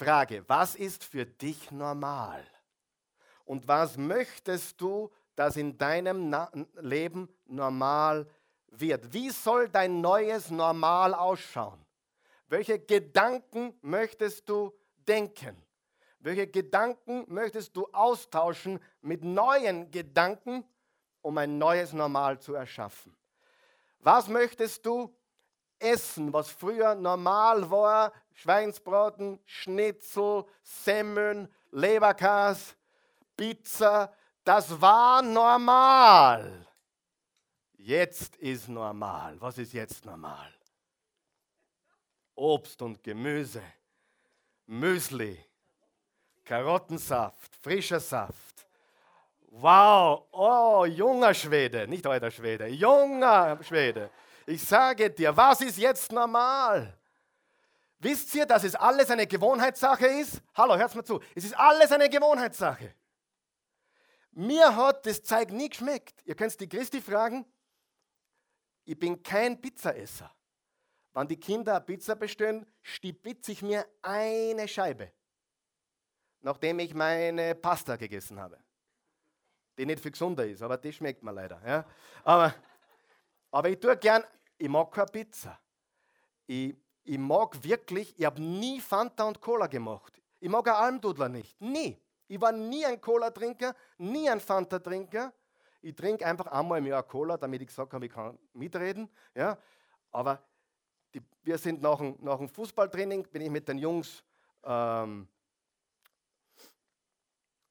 S1: Frage, was ist für dich normal? Und was möchtest du, dass in deinem Na Leben normal wird? Wie soll dein neues Normal ausschauen? Welche Gedanken möchtest du denken? Welche Gedanken möchtest du austauschen mit neuen Gedanken, um ein neues Normal zu erschaffen? Was möchtest du Essen, was früher normal war, Schweinsbraten, Schnitzel, Semmeln, Leberkas, Pizza, das war normal. Jetzt ist normal. Was ist jetzt normal? Obst und Gemüse, Müsli, Karottensaft, frischer Saft. Wow, oh, junger Schwede, nicht alter Schwede, junger Schwede. Ich sage dir, was ist jetzt normal? Wisst ihr, dass es alles eine Gewohnheitssache ist? Hallo, hört mal zu. Es ist alles eine Gewohnheitssache. Mir hat das Zeug nie geschmeckt. Ihr könnt die Christi fragen. Ich bin kein Pizzaesser. Wenn die Kinder eine Pizza bestellen, stibitze ich mir eine Scheibe, nachdem ich meine Pasta gegessen habe. Die nicht viel gesunder ist, aber die schmeckt mir leider. Ja? Aber, aber ich tue gern, ich mag keine Pizza. Ich, ich mag wirklich, ich habe nie Fanta und Cola gemacht. Ich mag einen Almdudler nicht. Nie. Ich war nie ein Cola-Trinker, nie ein Fanta-Trinker. Ich trinke einfach einmal im Jahr Cola, damit ich gesagt habe, ich kann mitreden. Ja? Aber die, wir sind nach dem, nach dem Fußballtraining, bin ich mit den Jungs ähm,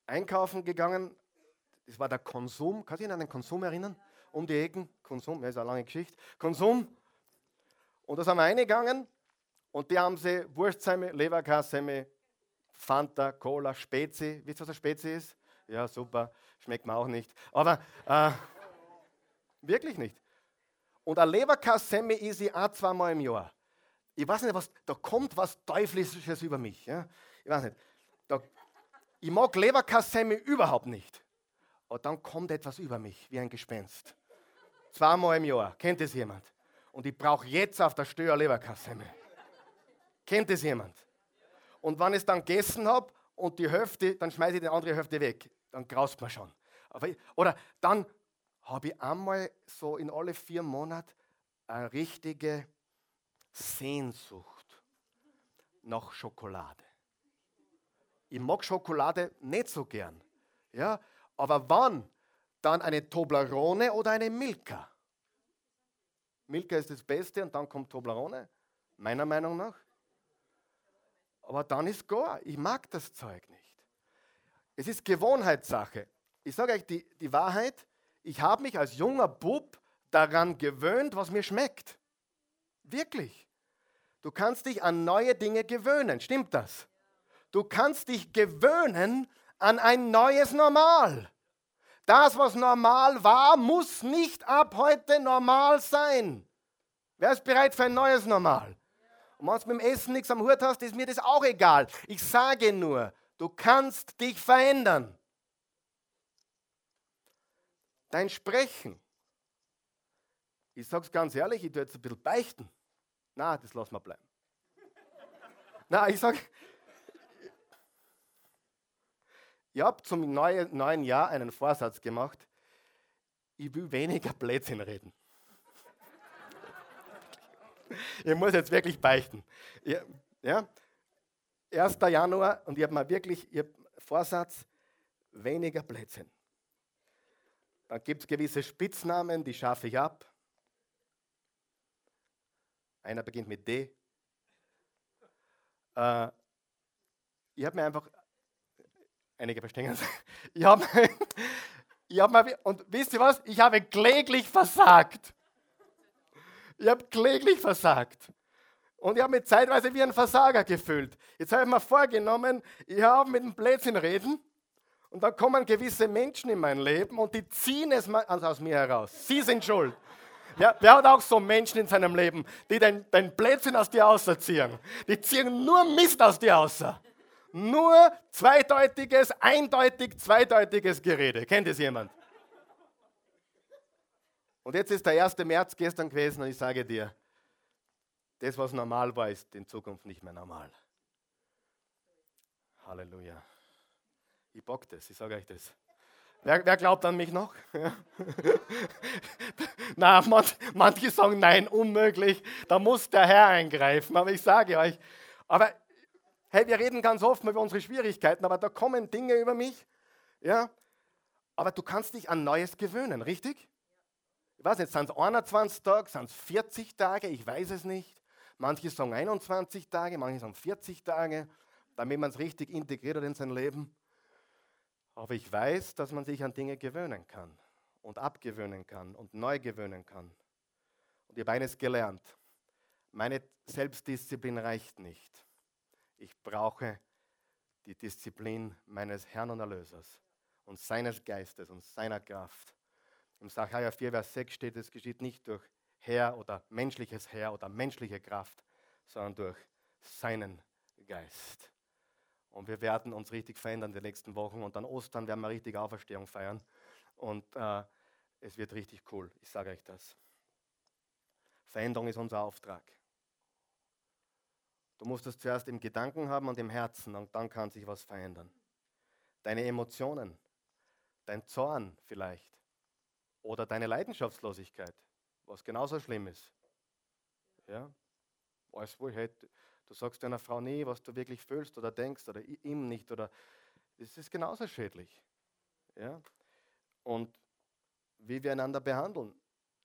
S1: einkaufen gegangen. Das war der Konsum. Kannst du dich an den Konsum erinnern? Um die Ecken. Konsum, ja, ist eine lange Geschichte. Konsum. Und da sind wir reingegangen und die haben sie Wurstsemme, Leberkassemme, Fanta, Cola, Spezi. Wisst ihr, was ein Spezi ist? Ja, super. Schmeckt mir auch nicht. Aber äh, wirklich nicht. Und eine Leberkassemme ist ich auch zweimal im Jahr. Ich weiß nicht, was, da kommt was Teuflisches über mich. Ja? Ich weiß nicht. Da, ich mag Leberkassemme überhaupt nicht. Und dann kommt etwas über mich, wie ein Gespenst. Zweimal im Jahr. Kennt es jemand? Und ich brauche jetzt auf der Steuer Leberkassemme. Kennt es jemand? Und wenn ich es dann gegessen habe und die Hälfte, dann schmeiße ich die andere Hälfte weg. Dann graust man schon. Oder dann habe ich einmal so in alle vier Monaten eine richtige Sehnsucht nach Schokolade. Ich mag Schokolade nicht so gern. Ja? Aber wann? Dann eine Toblerone oder eine Milka. Milka ist das Beste und dann kommt Toblerone, meiner Meinung nach. Aber dann ist gar, ich mag das Zeug nicht. Es ist Gewohnheitssache. Ich sage euch die, die Wahrheit, ich habe mich als junger Bub daran gewöhnt, was mir schmeckt. Wirklich. Du kannst dich an neue Dinge gewöhnen, stimmt das? Du kannst dich gewöhnen an ein neues Normal. Das, was normal war, muss nicht ab heute normal sein. Wer ist bereit für ein neues Normal? Und wenn du mit dem Essen nichts am Hut hast, ist mir das auch egal. Ich sage nur, du kannst dich verändern. Dein Sprechen, ich sage es ganz ehrlich, ich tue jetzt ein bisschen beichten. Na, das lassen wir bleiben. Na, ich sage, ich habe zum neuen, Jahr einen Vorsatz gemacht, ich will weniger Blödsinn reden. ich muss jetzt wirklich beichten. Ja, ja, 1. Januar und ich habe mir wirklich, ich hab Vorsatz, weniger Blödsinn. Dann gibt es gewisse Spitznamen, die schaffe ich ab. Einer beginnt mit D. Äh, ich habe mir einfach, einige verstehen es, ich habe ich hab mir, und wisst ihr was, ich habe kläglich versagt. Ich habe kläglich versagt. Und ich habe mich zeitweise wie ein Versager gefühlt. Jetzt habe ich mir vorgenommen, ich habe mit dem Blödsinn reden und dann kommen gewisse Menschen in mein Leben und die ziehen es also aus mir heraus. Sie sind schuld. Ja, wer hat auch so Menschen in seinem Leben, die den, den Blödsinn aus dir auserziehen? Die ziehen nur Mist aus dir außer. Nur zweideutiges, eindeutig zweideutiges Gerede. Kennt es jemand? Und jetzt ist der 1. März gestern gewesen und ich sage dir, das, was normal war, ist in Zukunft nicht mehr normal. Halleluja. Ich bock das, ich sage euch das. Wer, wer, glaubt an mich noch? Na, man, manche sagen nein, unmöglich. Da muss der Herr eingreifen. Aber ich sage euch, aber hey, wir reden ganz oft über unsere Schwierigkeiten, aber da kommen Dinge über mich. Ja, aber du kannst dich an Neues gewöhnen, richtig? Ich weiß nicht, sind es 21 Tage, sind es 40 Tage, ich weiß es nicht. Manche sagen 21 Tage, manche sagen 40 Tage, damit man es richtig integriert hat in sein Leben. Aber ich weiß, dass man sich an Dinge gewöhnen kann und abgewöhnen kann und neu gewöhnen kann. Und ich habe eines gelernt. Meine Selbstdisziplin reicht nicht. Ich brauche die Disziplin meines Herrn und Erlösers und seines Geistes und seiner Kraft. Im Sacharja 4, Vers 6 steht, es geschieht nicht durch Herr oder menschliches Herr oder menschliche Kraft, sondern durch seinen Geist. Und wir werden uns richtig verändern in den nächsten Wochen. Und dann Ostern werden wir richtig Auferstehung feiern. Und äh, es wird richtig cool. Ich sage euch das. Veränderung ist unser Auftrag. Du musst es zuerst im Gedanken haben und im Herzen und dann kann sich was verändern. Deine Emotionen, dein Zorn vielleicht oder deine Leidenschaftslosigkeit, was genauso schlimm ist. Ja? Alles, wo hey, du sagst deiner Frau nie, was du wirklich fühlst oder denkst oder ihm nicht oder das ist genauso schädlich. Ja? Und wie wir einander behandeln,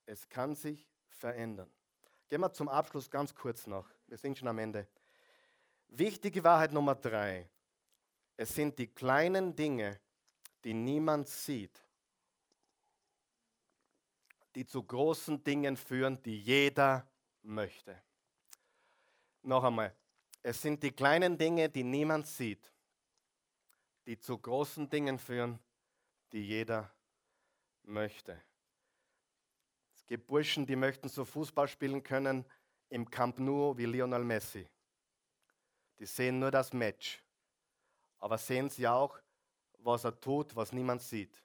S1: es kann sich verändern. Gehen wir zum Abschluss ganz kurz noch. Wir sind schon am Ende. Wichtige Wahrheit Nummer drei. Es sind die kleinen Dinge, die niemand sieht, die zu großen Dingen führen, die jeder möchte. Noch einmal, es sind die kleinen Dinge, die niemand sieht, die zu großen Dingen führen, die jeder möchte. Es gibt Burschen, die möchten so Fußball spielen können im Camp Nou wie Lionel Messi. Die sehen nur das Match, aber sehen sie auch, was er tut, was niemand sieht.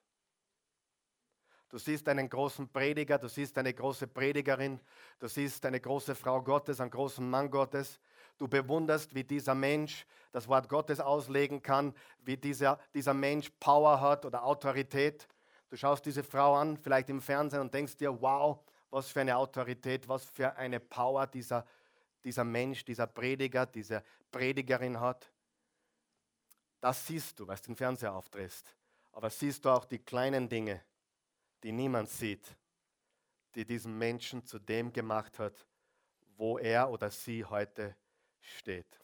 S1: Du siehst einen großen Prediger, du siehst eine große Predigerin, du siehst eine große Frau Gottes, einen großen Mann Gottes. Du bewunderst, wie dieser Mensch das Wort Gottes auslegen kann, wie dieser, dieser Mensch Power hat oder Autorität. Du schaust diese Frau an, vielleicht im Fernsehen, und denkst dir, wow, was für eine Autorität, was für eine Power dieser, dieser Mensch, dieser Prediger, diese Predigerin hat. Das siehst du, weil du den Fernseher aufdrehst. Aber siehst du auch die kleinen Dinge, die niemand sieht, die diesen Menschen zu dem gemacht hat, wo er oder sie heute steht.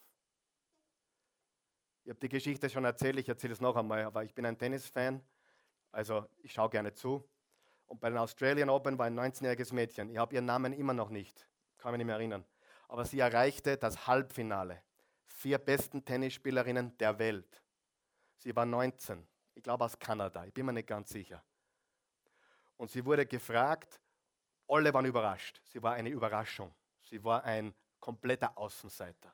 S1: Ich habe die Geschichte schon erzählt, ich erzähle es noch einmal, aber ich bin ein Tennisfan, also ich schaue gerne zu. Und bei den Australian Open war ein 19-jähriges Mädchen, ich habe ihren Namen immer noch nicht, kann mich nicht mehr erinnern, aber sie erreichte das Halbfinale. Vier besten Tennisspielerinnen der Welt. Sie war 19, ich glaube aus Kanada, ich bin mir nicht ganz sicher. Und sie wurde gefragt, alle waren überrascht. Sie war eine Überraschung. Sie war ein kompletter Außenseiter.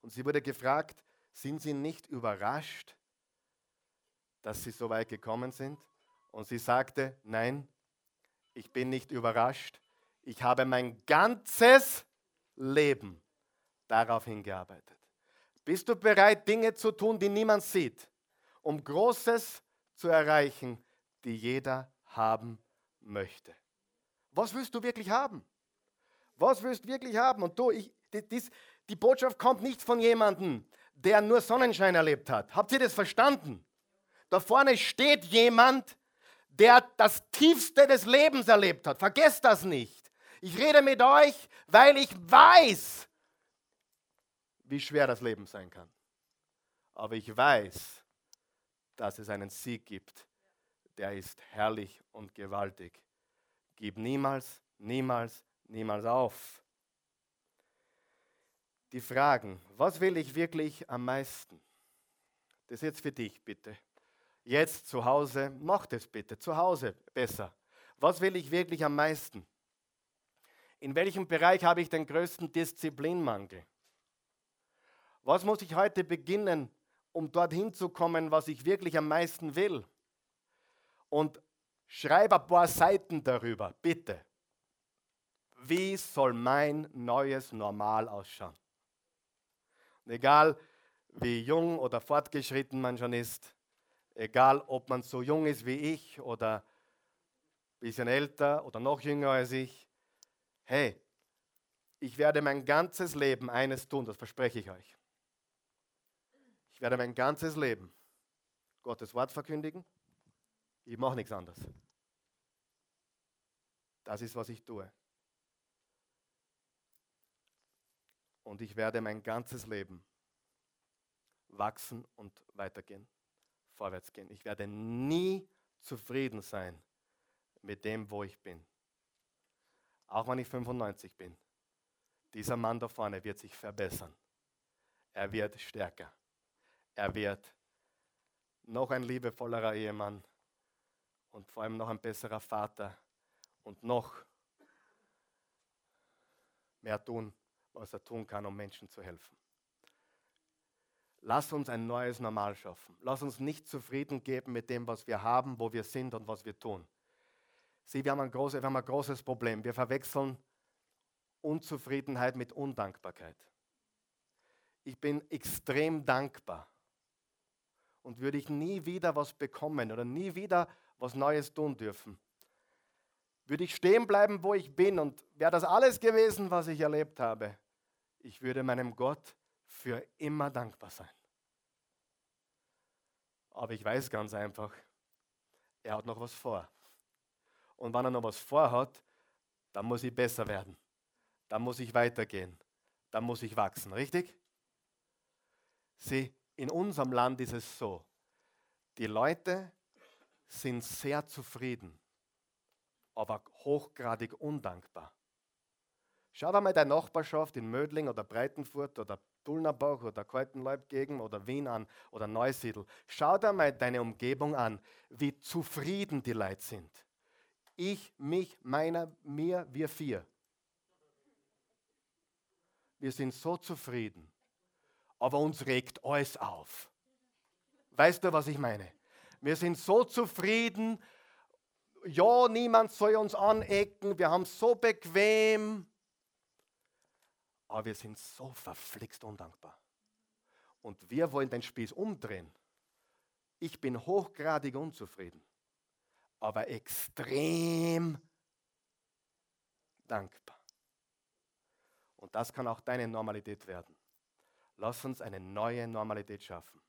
S1: Und sie wurde gefragt, sind Sie nicht überrascht, dass Sie so weit gekommen sind? Und sie sagte, nein, ich bin nicht überrascht. Ich habe mein ganzes Leben darauf hingearbeitet. Bist du bereit, Dinge zu tun, die niemand sieht, um Großes zu erreichen, die jeder haben möchte. Was willst du wirklich haben? Was willst du wirklich haben? Und du, ich, dies, die Botschaft kommt nicht von jemandem, der nur Sonnenschein erlebt hat. Habt ihr das verstanden? Da vorne steht jemand, der das Tiefste des Lebens erlebt hat. Vergesst das nicht. Ich rede mit euch, weil ich weiß, wie schwer das Leben sein kann. Aber ich weiß, dass es einen Sieg gibt, der ist herrlich und gewaltig. Gib niemals, niemals, niemals auf. Die Fragen, was will ich wirklich am meisten? Das ist jetzt für dich, bitte. Jetzt zu Hause, mach das bitte, zu Hause besser. Was will ich wirklich am meisten? In welchem Bereich habe ich den größten Disziplinmangel? Was muss ich heute beginnen, um dorthin zu kommen, was ich wirklich am meisten will? und schreibe ein paar Seiten darüber, bitte. Wie soll mein neues Normal ausschauen? Und egal wie jung oder fortgeschritten man schon ist, egal ob man so jung ist wie ich oder ein bisschen älter oder noch jünger als ich, hey, ich werde mein ganzes Leben eines tun, das verspreche ich euch. Ich werde mein ganzes Leben Gottes Wort verkündigen, ich mache nichts anderes. Das ist, was ich tue. Und ich werde mein ganzes Leben wachsen und weitergehen, vorwärts gehen. Ich werde nie zufrieden sein mit dem, wo ich bin. Auch wenn ich 95 bin. Dieser Mann da vorne wird sich verbessern. Er wird stärker. Er wird noch ein liebevollerer Ehemann und vor allem noch ein besserer Vater und noch mehr tun, was er tun kann, um Menschen zu helfen. Lass uns ein neues Normal schaffen. Lass uns nicht zufrieden geben mit dem, was wir haben, wo wir sind und was wir tun. Sieh, wir haben ein, großes, wir haben ein großes Problem. Wir verwechseln Unzufriedenheit mit Undankbarkeit. Ich bin extrem dankbar. Und würde ich nie wieder was bekommen oder nie wieder was Neues tun dürfen, würde ich stehen bleiben, wo ich bin und wäre das alles gewesen, was ich erlebt habe, ich würde meinem Gott für immer dankbar sein. Aber ich weiß ganz einfach, er hat noch was vor. Und wenn er noch was vorhat, dann muss ich besser werden. Dann muss ich weitergehen. Dann muss ich wachsen, richtig? Sieh, in unserem Land ist es so, die Leute sind sehr zufrieden, aber hochgradig undankbar. Schau dir mal deine Nachbarschaft in Mödling oder Breitenfurt oder Dulnerbach oder Kaltenleibgegen oder Wien an oder Neusiedl. Schau dir mal deine Umgebung an, wie zufrieden die Leute sind. Ich, mich, meiner, mir, wir vier. Wir sind so zufrieden, aber uns regt alles auf. Weißt du, was ich meine? Wir sind so zufrieden, ja, niemand soll uns anecken, wir haben es so bequem, aber wir sind so verflixt undankbar. Und wir wollen den Spieß umdrehen. Ich bin hochgradig unzufrieden, aber extrem dankbar. Und das kann auch deine Normalität werden. Lass uns eine neue Normalität schaffen.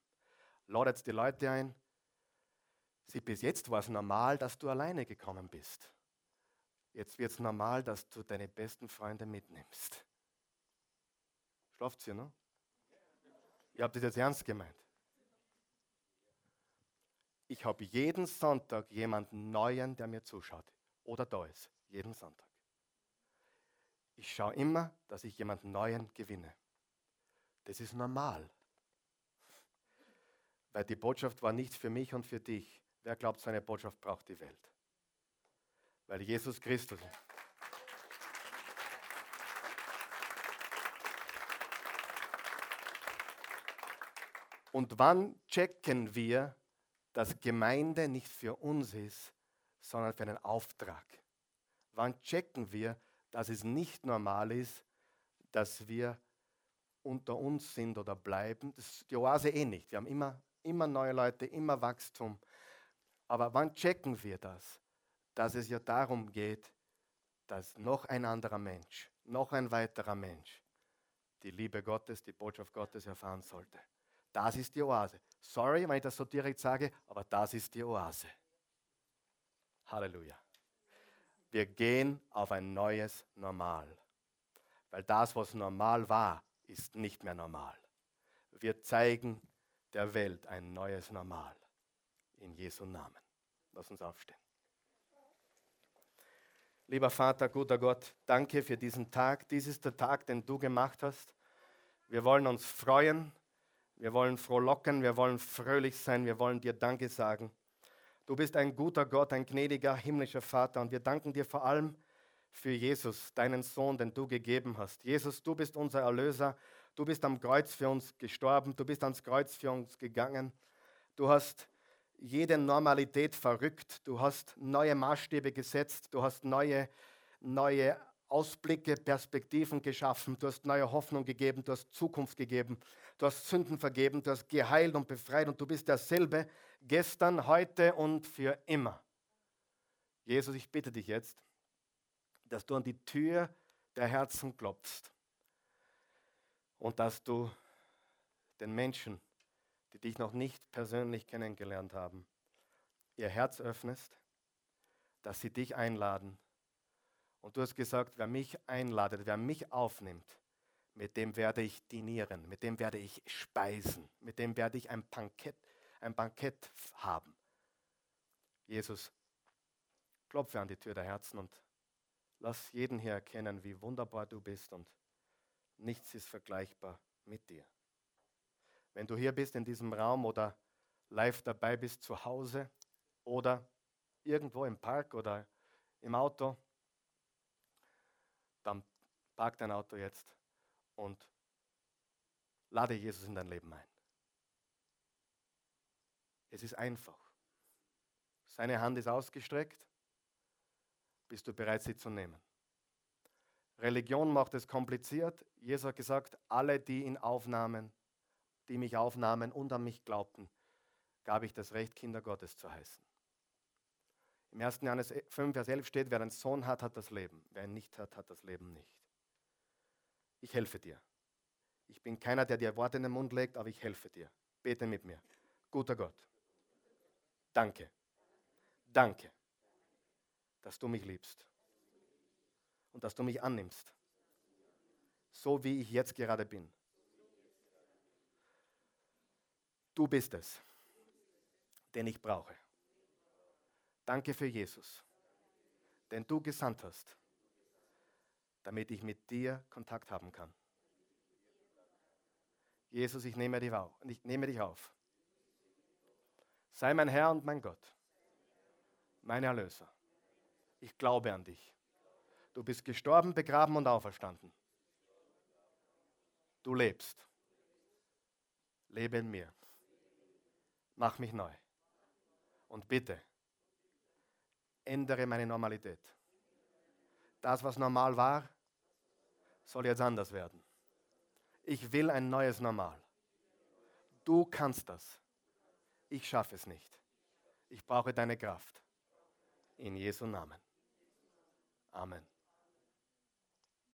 S1: Lade jetzt die Leute ein. Sie, bis jetzt war es normal, dass du alleine gekommen bist. Jetzt wird es normal, dass du deine besten Freunde mitnimmst. Schlaft ihr, ne? Ihr habt das jetzt ernst gemeint. Ich habe jeden Sonntag jemanden Neuen, der mir zuschaut oder da ist. Jeden Sonntag. Ich schaue immer, dass ich jemanden Neuen gewinne. Das ist normal. Weil die Botschaft war nicht für mich und für dich. Wer glaubt, seine Botschaft braucht die Welt? Weil Jesus Christus. Und wann checken wir, dass Gemeinde nicht für uns ist, sondern für einen Auftrag? Wann checken wir, dass es nicht normal ist, dass wir unter uns sind oder bleiben? Das ist die Oase eh nicht. Wir haben immer, immer neue Leute, immer Wachstum. Aber wann checken wir das? Dass es ja darum geht, dass noch ein anderer Mensch, noch ein weiterer Mensch die Liebe Gottes, die Botschaft Gottes erfahren sollte. Das ist die Oase. Sorry, wenn ich das so direkt sage, aber das ist die Oase. Halleluja. Wir gehen auf ein neues Normal. Weil das, was normal war, ist nicht mehr normal. Wir zeigen der Welt ein neues Normal. In Jesu Namen. Lass uns aufstehen. Lieber Vater, guter Gott, danke für diesen Tag. Dies ist der Tag, den du gemacht hast. Wir wollen uns freuen wir wollen frohlocken, wir wollen fröhlich sein, wir wollen dir Danke sagen. Du bist ein guter Gott, ein gnädiger himmlischer Vater und wir danken dir vor allem für Jesus, deinen Sohn, den du gegeben hast. Jesus, du bist unser Erlöser, du bist am Kreuz für uns gestorben, du bist ans Kreuz für uns gegangen. Du hast jede Normalität verrückt, du hast neue Maßstäbe gesetzt, du hast neue, neue Ausblicke, Perspektiven geschaffen, du hast neue Hoffnung gegeben, du hast Zukunft gegeben, du hast Sünden vergeben, du hast geheilt und befreit und du bist derselbe gestern, heute und für immer. Jesus, ich bitte dich jetzt, dass du an die Tür der Herzen klopfst und dass du den Menschen, die dich noch nicht persönlich kennengelernt haben, ihr Herz öffnest, dass sie dich einladen und du hast gesagt, wer mich einladet, wer mich aufnimmt, mit dem werde ich dinieren, mit dem werde ich speisen, mit dem werde ich ein Bankett, ein Bankett haben. Jesus, klopfe an die Tür der Herzen und lass jeden hier erkennen, wie wunderbar du bist und nichts ist vergleichbar mit dir. Wenn du hier bist in diesem Raum oder live dabei bist zu Hause oder irgendwo im Park oder im Auto, park dein Auto jetzt und lade Jesus in dein Leben ein. Es ist einfach. Seine Hand ist ausgestreckt. Bist du bereit, sie zu nehmen? Religion macht es kompliziert. Jesus hat gesagt, alle, die ihn aufnahmen, die mich aufnahmen und an mich glaubten, gab ich das Recht, Kinder Gottes zu heißen. Im 1. Johannes 5, Vers 11 steht, wer einen Sohn hat, hat das Leben. Wer ihn nicht hat, hat das Leben nicht. Ich helfe dir. Ich bin keiner, der dir Worte in den Mund legt, aber ich helfe dir. Bete mit mir. Guter Gott. Danke. Danke, dass du mich liebst und dass du mich annimmst, so wie ich jetzt gerade bin. Du bist es, den ich brauche. Danke für Jesus, den du gesandt hast, damit ich mit dir Kontakt haben kann. Jesus, ich nehme dich auf. Ich nehme dich auf. Sei mein Herr und mein Gott, mein Erlöser. Ich glaube an dich. Du bist gestorben, begraben und auferstanden. Du lebst. Lebe in mir. Mach mich neu. Und bitte, ändere meine Normalität. Das, was normal war, soll jetzt anders werden. Ich will ein neues Normal. Du kannst das. Ich schaffe es nicht. Ich brauche deine Kraft. In Jesu Namen. Amen.